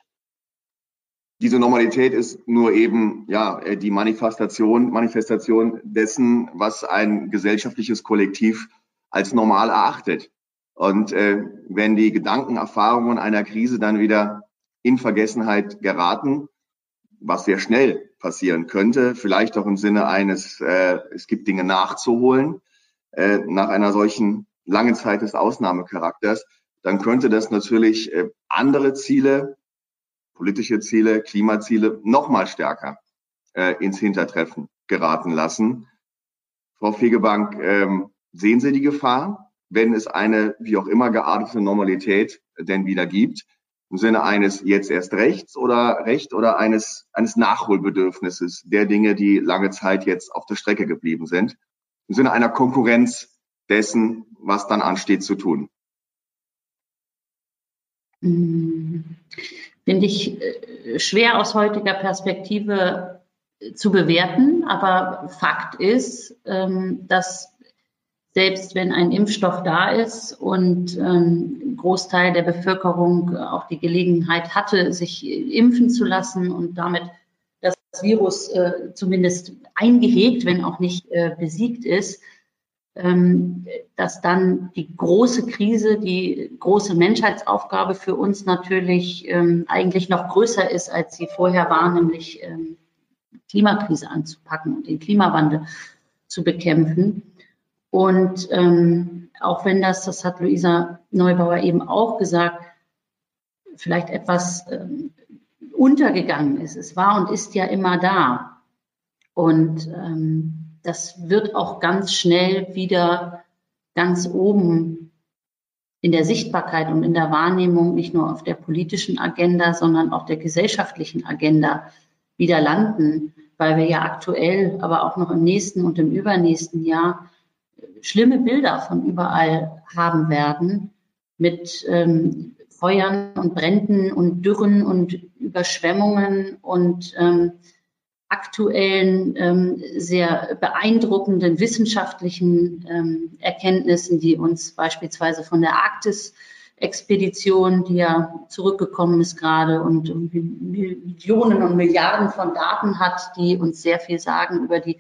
Diese Normalität ist nur eben ja äh, die Manifestation, Manifestation dessen, was ein gesellschaftliches Kollektiv als normal erachtet. Und äh, wenn die Gedanken, Erfahrungen einer Krise dann wieder in Vergessenheit geraten, was sehr schnell passieren könnte, vielleicht auch im Sinne eines, äh, es gibt Dinge nachzuholen, äh, nach einer solchen langen Zeit des Ausnahmecharakters, dann könnte das natürlich äh, andere Ziele, politische Ziele, Klimaziele noch mal stärker äh, ins Hintertreffen geraten lassen. Frau Fegebank, ähm, sehen Sie die Gefahr, wenn es eine wie auch immer geartete Normalität denn wieder gibt? Im Sinne eines jetzt erst Rechts oder Recht oder eines, eines Nachholbedürfnisses der Dinge, die lange Zeit jetzt auf der Strecke geblieben sind, im Sinne einer Konkurrenz dessen, was dann ansteht zu tun. Hm. Finde ich äh, schwer aus heutiger Perspektive zu bewerten, aber Fakt ist, ähm, dass selbst wenn ein Impfstoff da ist und ähm, ein Großteil der Bevölkerung auch die Gelegenheit hatte, sich impfen zu lassen und damit das Virus äh, zumindest eingehegt, wenn auch nicht äh, besiegt ist, ähm, dass dann die große Krise, die große Menschheitsaufgabe für uns natürlich ähm, eigentlich noch größer ist, als sie vorher war, nämlich ähm, Klimakrise anzupacken und den Klimawandel zu bekämpfen. Und ähm, auch wenn das, das hat Luisa Neubauer eben auch gesagt, vielleicht etwas ähm, untergegangen ist. Es war und ist ja immer da. Und ähm, das wird auch ganz schnell wieder ganz oben in der Sichtbarkeit und in der Wahrnehmung, nicht nur auf der politischen Agenda, sondern auch der gesellschaftlichen Agenda wieder landen, weil wir ja aktuell, aber auch noch im nächsten und im übernächsten Jahr schlimme Bilder von überall haben werden mit ähm, Feuern und Bränden und Dürren und Überschwemmungen und ähm, aktuellen, ähm, sehr beeindruckenden wissenschaftlichen ähm, Erkenntnissen, die uns beispielsweise von der Arktis-Expedition, die ja zurückgekommen ist gerade und Millionen und Milliarden von Daten hat, die uns sehr viel sagen über die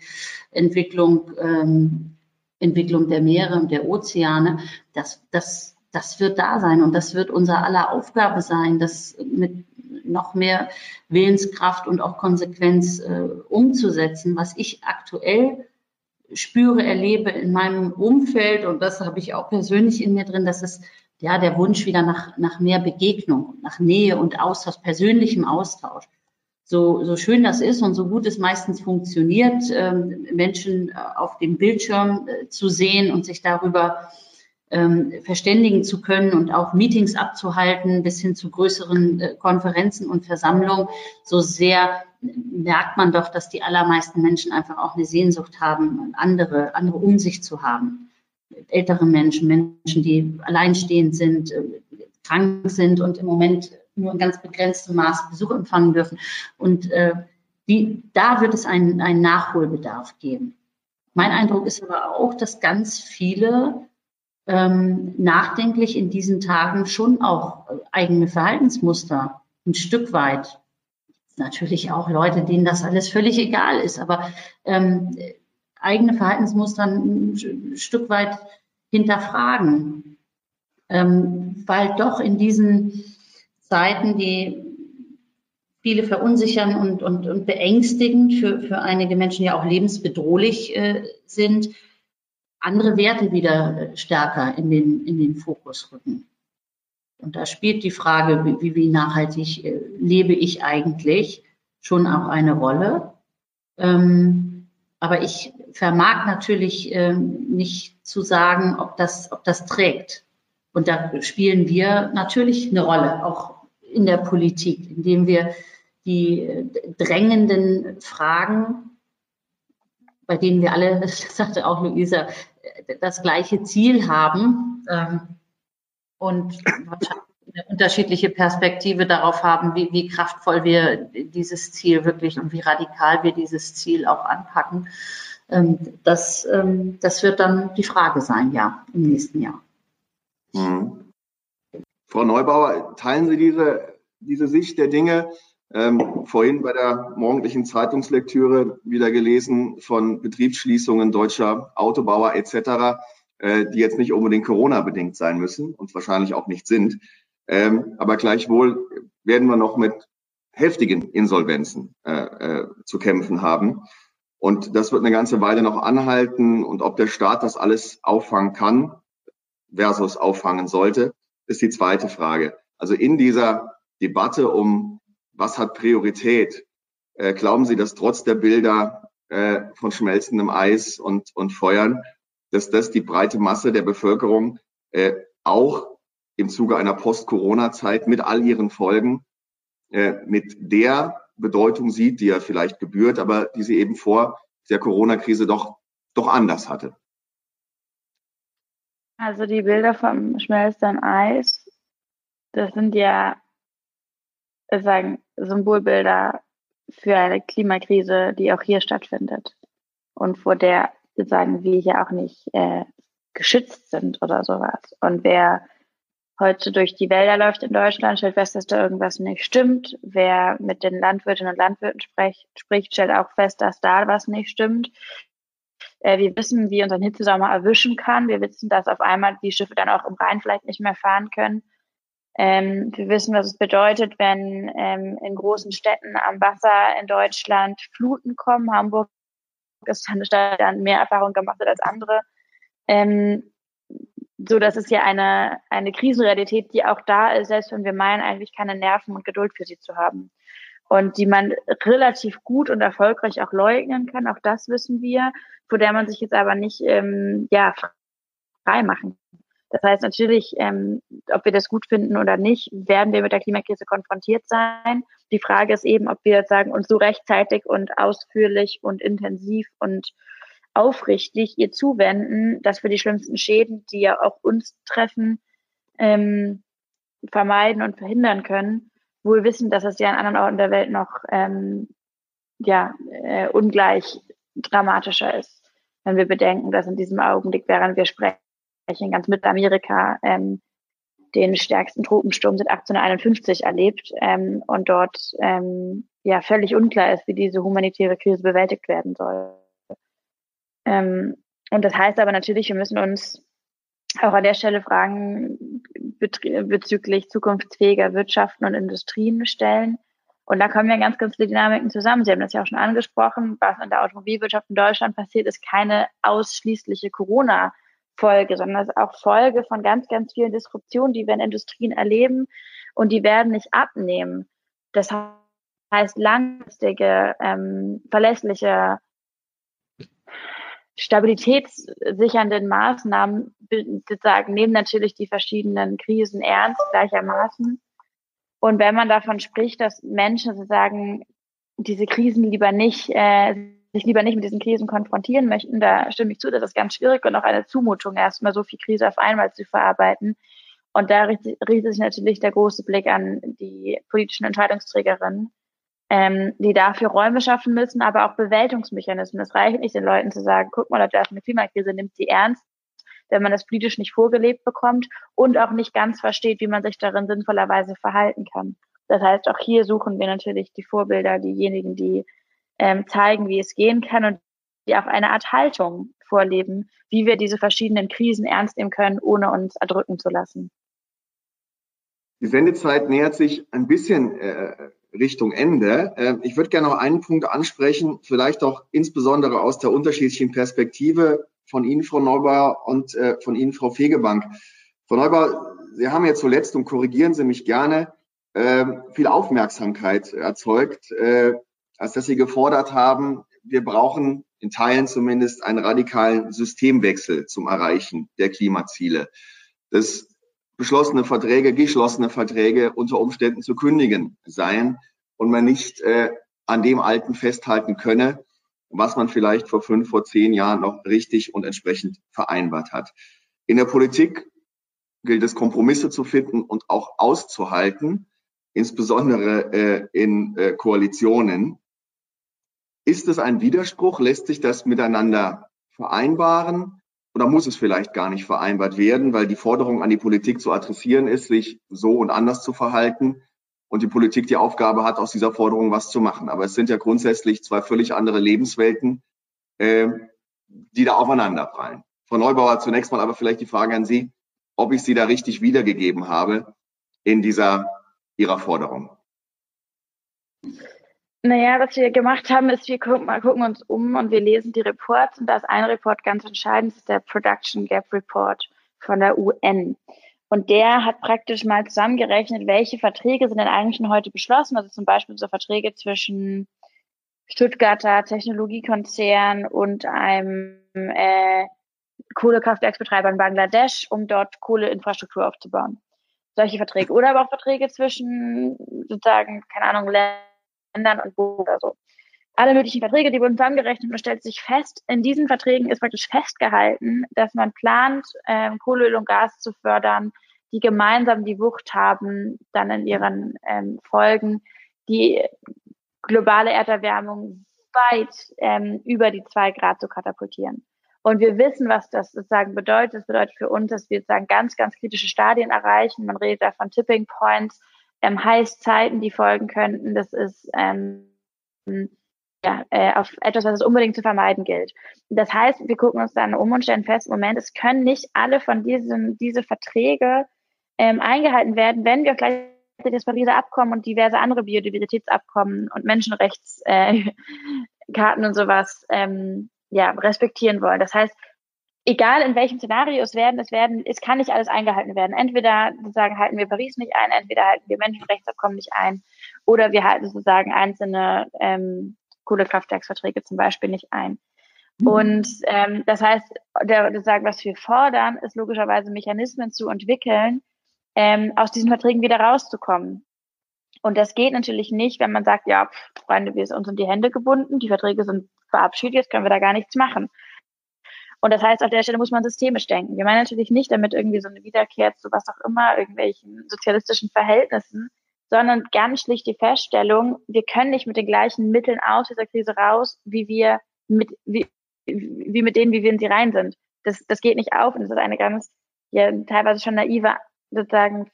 Entwicklung ähm, Entwicklung der Meere und der Ozeane, das, das, das wird da sein und das wird unser aller Aufgabe sein, das mit noch mehr Willenskraft und auch Konsequenz äh, umzusetzen. Was ich aktuell spüre, erlebe in meinem Umfeld und das habe ich auch persönlich in mir drin, dass es ja der Wunsch wieder nach, nach mehr Begegnung, nach Nähe und Austausch, persönlichem Austausch so, so schön das ist und so gut es meistens funktioniert, ähm, Menschen äh, auf dem Bildschirm äh, zu sehen und sich darüber ähm, verständigen zu können und auch Meetings abzuhalten bis hin zu größeren äh, Konferenzen und Versammlungen, so sehr merkt man doch, dass die allermeisten Menschen einfach auch eine Sehnsucht haben, andere, andere um sich zu haben. Ältere Menschen, Menschen, die alleinstehend sind, krank sind und im Moment nur in ganz begrenztem Maß Besuch empfangen dürfen. Und äh, die, da wird es einen, einen Nachholbedarf geben. Mein Eindruck ist aber auch, dass ganz viele ähm, nachdenklich in diesen Tagen schon auch eigene Verhaltensmuster ein Stück weit, natürlich auch Leute, denen das alles völlig egal ist, aber ähm, eigene Verhaltensmuster ein Stück weit hinterfragen, ähm, weil doch in diesen Zeiten, die viele verunsichern und, und, und beängstigen, für, für einige Menschen ja auch lebensbedrohlich äh, sind, andere Werte wieder stärker in den, in den Fokus rücken. Und da spielt die Frage, wie, wie nachhaltig äh, lebe ich eigentlich, schon auch eine Rolle. Ähm, aber ich vermag natürlich ähm, nicht zu sagen, ob das, ob das trägt. Und da spielen wir natürlich eine Rolle, auch in der Politik, indem wir die äh, drängenden Fragen, bei denen wir alle, das sagte auch Luisa, das gleiche Ziel haben ähm, und eine unterschiedliche Perspektive darauf haben, wie, wie kraftvoll wir dieses Ziel wirklich und wie radikal wir dieses Ziel auch anpacken. Ähm, das, ähm, das wird dann die Frage sein, ja, im nächsten Jahr. Mhm. Frau Neubauer, teilen Sie diese, diese Sicht der Dinge? Ähm, vorhin bei der morgendlichen Zeitungslektüre wieder gelesen von Betriebsschließungen deutscher Autobauer etc., äh, die jetzt nicht unbedingt Corona-bedingt sein müssen und wahrscheinlich auch nicht sind. Ähm, aber gleichwohl werden wir noch mit heftigen Insolvenzen äh, äh, zu kämpfen haben. Und das wird eine ganze Weile noch anhalten. Und ob der Staat das alles auffangen kann versus auffangen sollte, ist die zweite Frage. Also in dieser Debatte um was hat Priorität? Äh, glauben Sie, dass trotz der Bilder äh, von schmelzendem Eis und, und Feuern, dass das die breite Masse der Bevölkerung äh, auch im Zuge einer Post-Corona-Zeit mit all ihren Folgen äh, mit der Bedeutung sieht, die er vielleicht gebührt, aber die sie eben vor der Corona-Krise doch, doch anders hatte? Also die Bilder vom schmelzenden Eis, das sind ja sagen, Symbolbilder für eine Klimakrise, die auch hier stattfindet und vor der sagen wir hier auch nicht äh, geschützt sind oder sowas. Und wer heute durch die Wälder läuft in Deutschland, stellt fest, dass da irgendwas nicht stimmt. Wer mit den Landwirtinnen und Landwirten spricht, spricht stellt auch fest, dass da was nicht stimmt. Äh, wir wissen, wie unseren Hitzesommer erwischen kann. Wir wissen, dass auf einmal die Schiffe dann auch im Rhein vielleicht nicht mehr fahren können. Ähm, wir wissen, was es bedeutet, wenn ähm, in großen Städten am Wasser in Deutschland Fluten kommen. Hamburg ist eine Stadt, die mehr Erfahrung gemacht hat als andere. Ähm, so, das ist ja eine, eine Krisenrealität, die auch da ist, selbst wenn wir meinen, eigentlich keine Nerven und Geduld für sie zu haben. Und die man relativ gut und erfolgreich auch leugnen kann, auch das wissen wir, vor der man sich jetzt aber nicht ähm, ja, frei machen das heißt natürlich, ähm, ob wir das gut finden oder nicht, werden wir mit der Klimakrise konfrontiert sein. Die Frage ist eben, ob wir sagen, uns so rechtzeitig und ausführlich und intensiv und aufrichtig ihr zuwenden, dass wir die schlimmsten Schäden, die ja auch uns treffen, ähm, vermeiden und verhindern können, wo wir wissen, dass es ja an anderen Orten der Welt noch ähm, ja, äh, ungleich dramatischer ist, wenn wir bedenken, dass in diesem Augenblick, während wir sprechen, ganz Mittelamerika ähm, den stärksten Tropensturm seit 1851 erlebt ähm, und dort ähm, ja völlig unklar ist, wie diese humanitäre Krise bewältigt werden soll. Ähm, und das heißt aber natürlich, wir müssen uns auch an der Stelle Fragen bezüglich zukunftsfähiger Wirtschaften und Industrien stellen. Und da kommen ja ganz, ganz viele Dynamiken zusammen. Sie haben das ja auch schon angesprochen. Was in der Automobilwirtschaft in Deutschland passiert, ist keine ausschließliche Corona- Folge, sondern es ist auch Folge von ganz, ganz vielen Disruptionen, die wir in Industrien erleben und die werden nicht abnehmen. Das heißt, langfristige, ähm, verlässliche, stabilitätssichernden Maßnahmen sozusagen nehmen natürlich die verschiedenen Krisen ernst gleichermaßen. Und wenn man davon spricht, dass Menschen sozusagen diese Krisen lieber nicht äh, sich lieber nicht mit diesen Krisen konfrontieren möchten, da stimme ich zu, das ist ganz schwierig und auch eine Zumutung, erstmal so viel Krise auf einmal zu verarbeiten. Und da richtet, sich natürlich der große Blick an die politischen Entscheidungsträgerinnen, ähm, die dafür Räume schaffen müssen, aber auch Bewältigungsmechanismen. Es reicht nicht, den Leuten zu sagen, guck mal, das ist eine Klimakrise, nimmt sie ernst, wenn man das politisch nicht vorgelebt bekommt und auch nicht ganz versteht, wie man sich darin sinnvollerweise verhalten kann. Das heißt, auch hier suchen wir natürlich die Vorbilder, diejenigen, die ähm, zeigen, wie es gehen kann und die auch eine Art Haltung vorleben, wie wir diese verschiedenen Krisen ernst nehmen können, ohne uns erdrücken zu lassen. Die Sendezeit nähert sich ein bisschen äh, Richtung Ende. Äh, ich würde gerne noch einen Punkt ansprechen, vielleicht auch insbesondere aus der unterschiedlichen Perspektive von Ihnen, Frau Neubauer, und äh, von Ihnen, Frau Fegebank. Frau Neubauer, Sie haben ja zuletzt, und korrigieren Sie mich gerne, äh, viel Aufmerksamkeit erzeugt, äh, als dass Sie gefordert haben, wir brauchen in Teilen zumindest einen radikalen Systemwechsel zum Erreichen der Klimaziele. Dass beschlossene Verträge, geschlossene Verträge unter Umständen zu kündigen seien und man nicht äh, an dem Alten festhalten könne, was man vielleicht vor fünf, vor zehn Jahren noch richtig und entsprechend vereinbart hat. In der Politik gilt es, Kompromisse zu finden und auch auszuhalten, insbesondere äh, in äh, Koalitionen. Ist es ein Widerspruch? Lässt sich das miteinander vereinbaren? Oder muss es vielleicht gar nicht vereinbart werden, weil die Forderung an die Politik zu adressieren ist, sich so und anders zu verhalten und die Politik die Aufgabe hat, aus dieser Forderung was zu machen. Aber es sind ja grundsätzlich zwei völlig andere Lebenswelten, äh, die da aufeinanderprallen. Frau Neubauer, zunächst mal aber vielleicht die Frage an Sie, ob ich Sie da richtig wiedergegeben habe in dieser Ihrer Forderung. Naja, was wir gemacht haben, ist, wir gucken, gucken, uns um und wir lesen die Reports. Und da ist ein Report ganz entscheidend, das ist der Production Gap Report von der UN. Und der hat praktisch mal zusammengerechnet, welche Verträge sind denn eigentlich schon heute beschlossen. Also zum Beispiel so Verträge zwischen Stuttgarter Technologiekonzern und einem äh, Kohlekraftwerksbetreiber in Bangladesch, um dort Kohleinfrastruktur aufzubauen. Solche Verträge. Oder aber auch Verträge zwischen sozusagen, keine Ahnung, Ländern und wo oder so. Alle möglichen Verträge, die wurden zusammengerechnet und stellt sich fest, in diesen Verträgen ist praktisch festgehalten, dass man plant, ähm, Kohle, Öl und Gas zu fördern, die gemeinsam die Wucht haben, dann in ihren ähm, Folgen die globale Erderwärmung weit ähm, über die zwei Grad zu katapultieren. Und wir wissen, was das sozusagen bedeutet. Das bedeutet für uns, dass wir sozusagen ganz, ganz kritische Stadien erreichen. Man redet da von Tipping Points ähm, Heißzeiten, die folgen könnten. Das ist ähm, ja, äh, auf etwas, was es unbedingt zu vermeiden gilt. Das heißt, wir gucken uns dann um und stellen fest, Moment, es können nicht alle von diesen diese Verträge ähm, eingehalten werden, wenn wir gleichzeitig das Pariser Abkommen und diverse andere Biodiversitätsabkommen und Menschenrechtskarten äh, und sowas ähm, ja, respektieren wollen. Das heißt, egal in welchem Szenario es werden, es werden, es kann nicht alles eingehalten werden. Entweder sozusagen halten wir Paris nicht ein, entweder halten wir Menschenrechtsabkommen nicht ein, oder wir halten sozusagen einzelne ähm, Kohlekraftwerksverträge zum Beispiel nicht ein. Mhm. Und ähm, das heißt, der, sozusagen, was wir fordern, ist logischerweise Mechanismen zu entwickeln, ähm, aus diesen Verträgen wieder rauszukommen. Und das geht natürlich nicht, wenn man sagt, ja, Freunde, wir sind uns in die Hände gebunden, die Verträge sind verabschiedet, jetzt können wir da gar nichts machen. Und das heißt, auf der Stelle muss man systemisch denken. Wir meinen natürlich nicht damit irgendwie so eine Wiederkehr zu was auch immer, irgendwelchen sozialistischen Verhältnissen, sondern ganz schlicht die Feststellung, wir können nicht mit den gleichen Mitteln aus dieser Krise raus, wie wir mit, wie, wie mit denen, wie wir in sie rein sind. Das, das geht nicht auf und das ist eine ganz, ja, teilweise schon naive, sozusagen,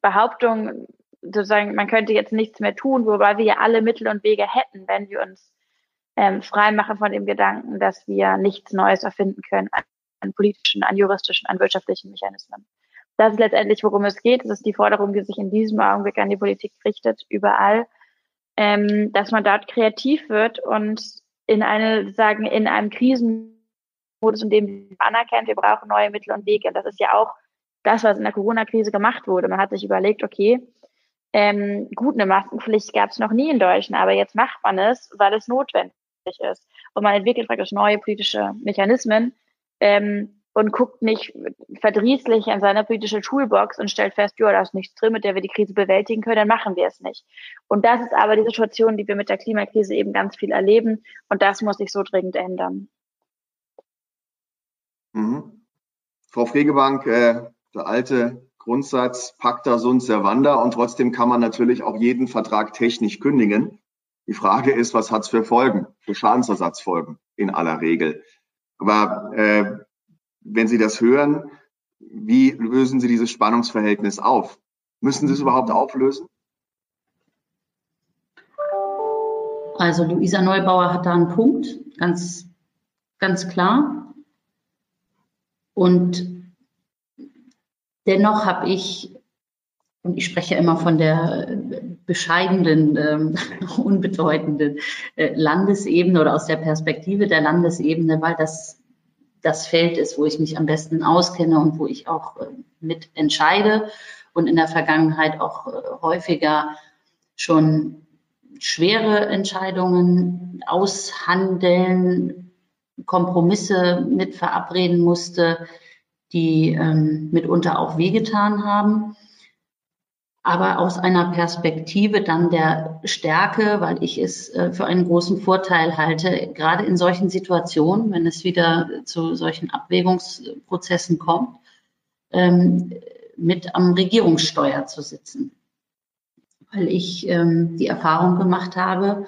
Behauptung, sozusagen, man könnte jetzt nichts mehr tun, wobei wir ja alle Mittel und Wege hätten, wenn wir uns ähm, freimachen von dem Gedanken, dass wir nichts Neues erfinden können an, an politischen, an juristischen, an wirtschaftlichen Mechanismen. Das ist letztendlich, worum es geht. Das ist die Forderung, die sich in diesem Augenblick an die Politik richtet, überall, ähm, dass man dort kreativ wird und in eine, sagen, in einem Krisenmodus, in dem man anerkennt, wir brauchen neue Mittel und Wege. Das ist ja auch das, was in der Corona-Krise gemacht wurde. Man hat sich überlegt, okay, ähm, gut, eine Maskenpflicht gab es noch nie in Deutschland, aber jetzt macht man es, weil es notwendig ist. Und man entwickelt praktisch neue politische Mechanismen ähm, und guckt nicht verdrießlich an seiner politischen Toolbox und stellt fest, ja, da ist nichts drin, mit der wir die Krise bewältigen können, dann machen wir es nicht. Und das ist aber die Situation, die wir mit der Klimakrise eben ganz viel erleben. Und das muss sich so dringend ändern. Mhm. Frau Fregebank, äh, der alte Grundsatz Pacta sunt servanda und trotzdem kann man natürlich auch jeden Vertrag technisch kündigen. Die Frage ist, was hat es für Folgen, für Schadensersatzfolgen in aller Regel. Aber äh, wenn Sie das hören, wie lösen Sie dieses Spannungsverhältnis auf? Müssen Sie es überhaupt auflösen? Also Luisa Neubauer hat da einen Punkt, ganz, ganz klar. Und dennoch habe ich und ich spreche immer von der bescheidenen, ähm, unbedeutenden äh, Landesebene oder aus der Perspektive der Landesebene, weil das das Feld ist, wo ich mich am besten auskenne und wo ich auch äh, mit entscheide und in der Vergangenheit auch äh, häufiger schon schwere Entscheidungen aushandeln, Kompromisse mit verabreden musste, die ähm, mitunter auch wehgetan haben aber aus einer Perspektive dann der Stärke, weil ich es äh, für einen großen Vorteil halte, gerade in solchen Situationen, wenn es wieder zu solchen Abwägungsprozessen kommt, ähm, mit am Regierungssteuer zu sitzen. Weil ich ähm, die Erfahrung gemacht habe,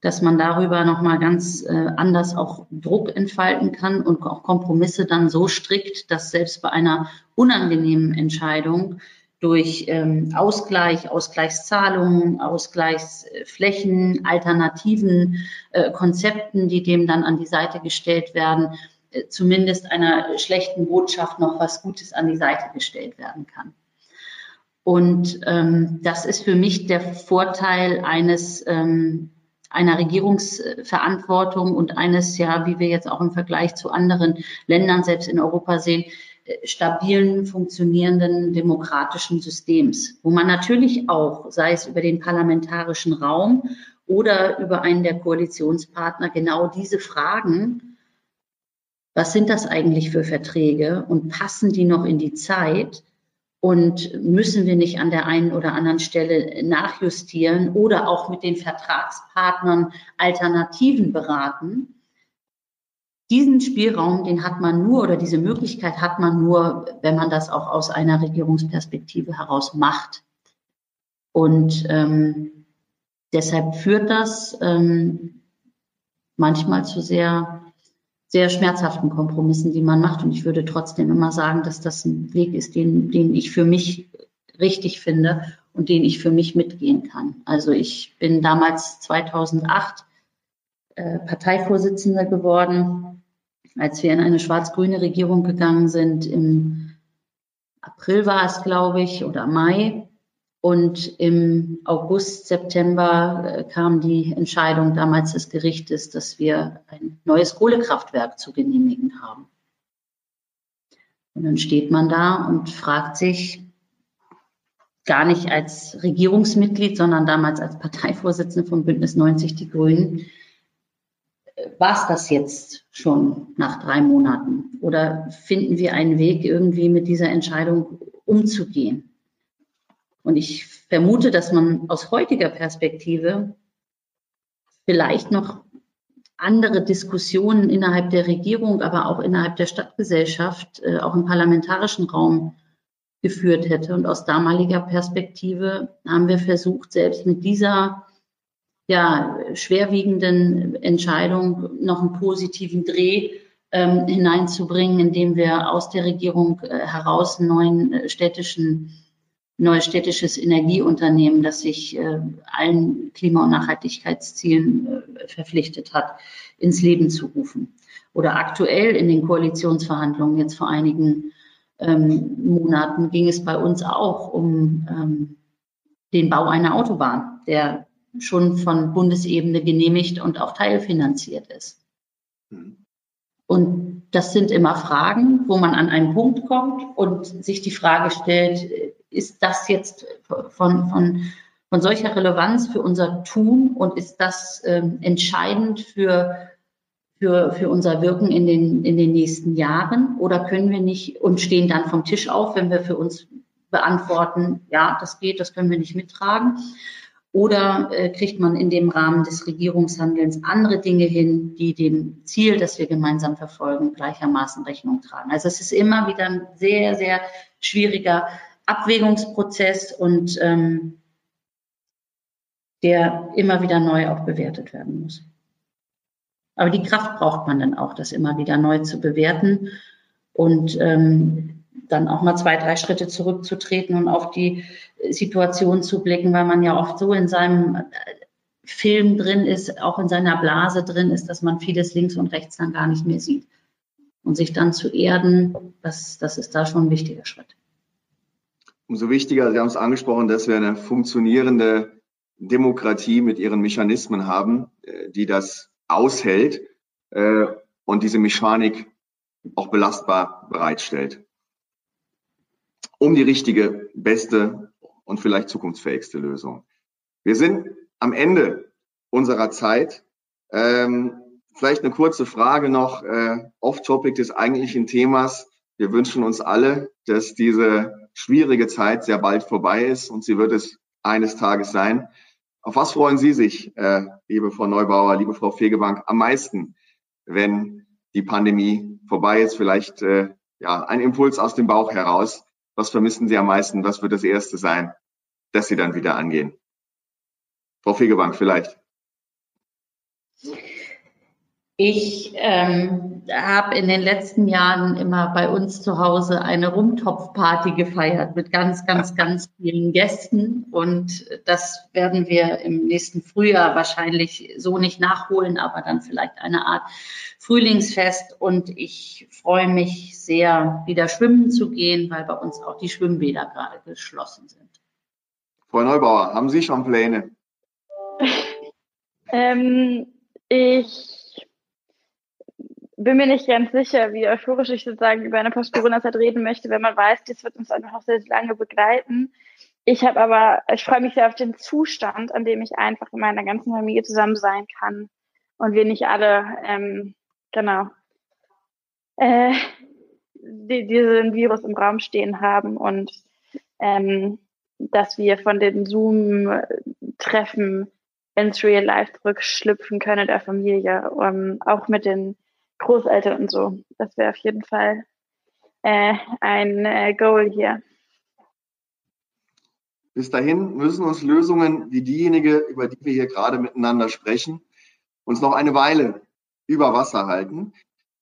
dass man darüber nochmal ganz äh, anders auch Druck entfalten kann und auch Kompromisse dann so strikt, dass selbst bei einer unangenehmen Entscheidung durch ähm, Ausgleich, Ausgleichszahlungen, Ausgleichsflächen, alternativen äh, Konzepten, die dem dann an die Seite gestellt werden, äh, zumindest einer schlechten Botschaft noch was Gutes an die Seite gestellt werden kann. Und ähm, das ist für mich der Vorteil eines ähm, einer Regierungsverantwortung und eines, ja, wie wir jetzt auch im Vergleich zu anderen Ländern selbst in Europa sehen, stabilen, funktionierenden demokratischen Systems, wo man natürlich auch, sei es über den parlamentarischen Raum oder über einen der Koalitionspartner, genau diese Fragen, was sind das eigentlich für Verträge und passen die noch in die Zeit? Und müssen wir nicht an der einen oder anderen Stelle nachjustieren oder auch mit den Vertragspartnern Alternativen beraten? Diesen Spielraum, den hat man nur oder diese Möglichkeit hat man nur, wenn man das auch aus einer Regierungsperspektive heraus macht. Und ähm, deshalb führt das ähm, manchmal zu sehr, sehr schmerzhaften Kompromissen, die man macht. Und ich würde trotzdem immer sagen, dass das ein Weg ist, den, den ich für mich richtig finde und den ich für mich mitgehen kann. Also ich bin damals 2008 äh, Parteivorsitzende geworden als wir in eine schwarz-grüne Regierung gegangen sind, im April war es, glaube ich, oder Mai. Und im August, September äh, kam die Entscheidung damals des Gerichtes, dass wir ein neues Kohlekraftwerk zu genehmigen haben. Und dann steht man da und fragt sich, gar nicht als Regierungsmitglied, sondern damals als Parteivorsitzende von Bündnis 90 Die Grünen, war es das jetzt schon nach drei Monaten? Oder finden wir einen Weg, irgendwie mit dieser Entscheidung umzugehen? Und ich vermute, dass man aus heutiger Perspektive vielleicht noch andere Diskussionen innerhalb der Regierung, aber auch innerhalb der Stadtgesellschaft, äh, auch im parlamentarischen Raum geführt hätte. Und aus damaliger Perspektive haben wir versucht, selbst mit dieser ja, schwerwiegenden Entscheidung noch einen positiven Dreh ähm, hineinzubringen, indem wir aus der Regierung äh, heraus einen neuen äh, städtischen neues städtisches Energieunternehmen, das sich äh, allen Klima- und Nachhaltigkeitszielen äh, verpflichtet hat, ins Leben zu rufen. Oder aktuell in den Koalitionsverhandlungen jetzt vor einigen ähm, Monaten ging es bei uns auch um ähm, den Bau einer Autobahn, der schon von Bundesebene genehmigt und auch teilfinanziert ist. Mhm. Und das sind immer Fragen, wo man an einen Punkt kommt und sich die Frage stellt, ist das jetzt von, von, von solcher Relevanz für unser Tun und ist das ähm, entscheidend für, für, für unser Wirken in den, in den nächsten Jahren? Oder können wir nicht und stehen dann vom Tisch auf, wenn wir für uns beantworten, ja, das geht, das können wir nicht mittragen? Oder äh, kriegt man in dem Rahmen des Regierungshandelns andere Dinge hin, die dem Ziel, das wir gemeinsam verfolgen, gleichermaßen Rechnung tragen? Also es ist immer wieder ein sehr, sehr schwieriger Abwägungsprozess und ähm, der immer wieder neu auch bewertet werden muss. Aber die Kraft braucht man dann auch, das immer wieder neu zu bewerten und ähm, dann auch mal zwei, drei Schritte zurückzutreten und auf die Situation zu blicken, weil man ja oft so in seinem äh, Film drin ist, auch in seiner Blase drin ist, dass man vieles links und rechts dann gar nicht mehr sieht. Und sich dann zu erden, das, das ist da schon ein wichtiger Schritt. umso wichtiger, Sie haben es angesprochen, dass wir eine funktionierende Demokratie mit ihren Mechanismen haben, äh, die das aushält äh, und diese Mechanik auch belastbar bereitstellt, um die richtige, beste und vielleicht zukunftsfähigste Lösung. Wir sind am Ende unserer Zeit. Ähm, vielleicht eine kurze Frage noch, äh, off-topic des eigentlichen Themas. Wir wünschen uns alle, dass diese schwierige Zeit sehr bald vorbei ist und sie wird es eines Tages sein. Auf was freuen Sie sich, äh, liebe Frau Neubauer, liebe Frau Fegebank, am meisten, wenn die Pandemie vorbei ist? Vielleicht äh, ja ein Impuls aus dem Bauch heraus. Was vermissen Sie am meisten? Was wird das Erste sein, dass Sie dann wieder angehen? Frau Fegebank vielleicht. Ich ähm, habe in den letzten Jahren immer bei uns zu Hause eine Rumtopfparty gefeiert mit ganz, ganz, ganz vielen Gästen. Und das werden wir im nächsten Frühjahr wahrscheinlich so nicht nachholen, aber dann vielleicht eine Art Frühlingsfest. Und ich freue mich sehr, wieder schwimmen zu gehen, weil bei uns auch die Schwimmbäder gerade geschlossen sind. Frau Neubauer, haben Sie schon Pläne? ähm, ich bin mir nicht ganz sicher, wie euphorisch ich sozusagen über eine Post-Corona-Zeit reden möchte, wenn man weiß, das wird uns einfach sehr, sehr lange begleiten. Ich habe aber, ich freue mich sehr auf den Zustand, an dem ich einfach mit meiner ganzen Familie zusammen sein kann und wir nicht alle, ähm, genau, äh, die, diesen Virus im Raum stehen haben und ähm, dass wir von den Zoom-Treffen ins Real Life zurückschlüpfen können der Familie, um, auch mit den Großeltern und so. Das wäre auf jeden Fall äh, ein äh, Goal hier. Bis dahin müssen uns Lösungen wie diejenige, über die wir hier gerade miteinander sprechen, uns noch eine Weile über Wasser halten.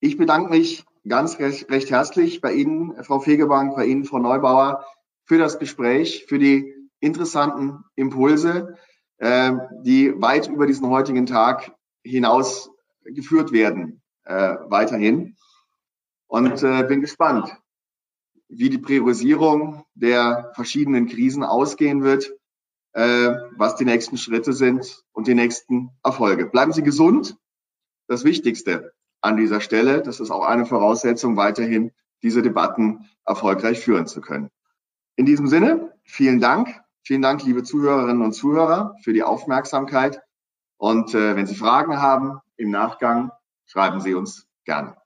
Ich bedanke mich ganz recht, recht herzlich bei Ihnen, Frau Fegebank, bei Ihnen, Frau Neubauer, für das Gespräch, für die interessanten Impulse, äh, die weit über diesen heutigen Tag hinaus geführt werden äh, weiterhin. Und äh, bin gespannt, wie die Priorisierung der verschiedenen Krisen ausgehen wird, äh, was die nächsten Schritte sind und die nächsten Erfolge. Bleiben Sie gesund. Das Wichtigste an dieser Stelle, das ist auch eine Voraussetzung, weiterhin diese Debatten erfolgreich führen zu können. In diesem Sinne, vielen Dank. Vielen Dank, liebe Zuhörerinnen und Zuhörer, für die Aufmerksamkeit. Und äh, wenn Sie Fragen haben im Nachgang, schreiben Sie uns gerne.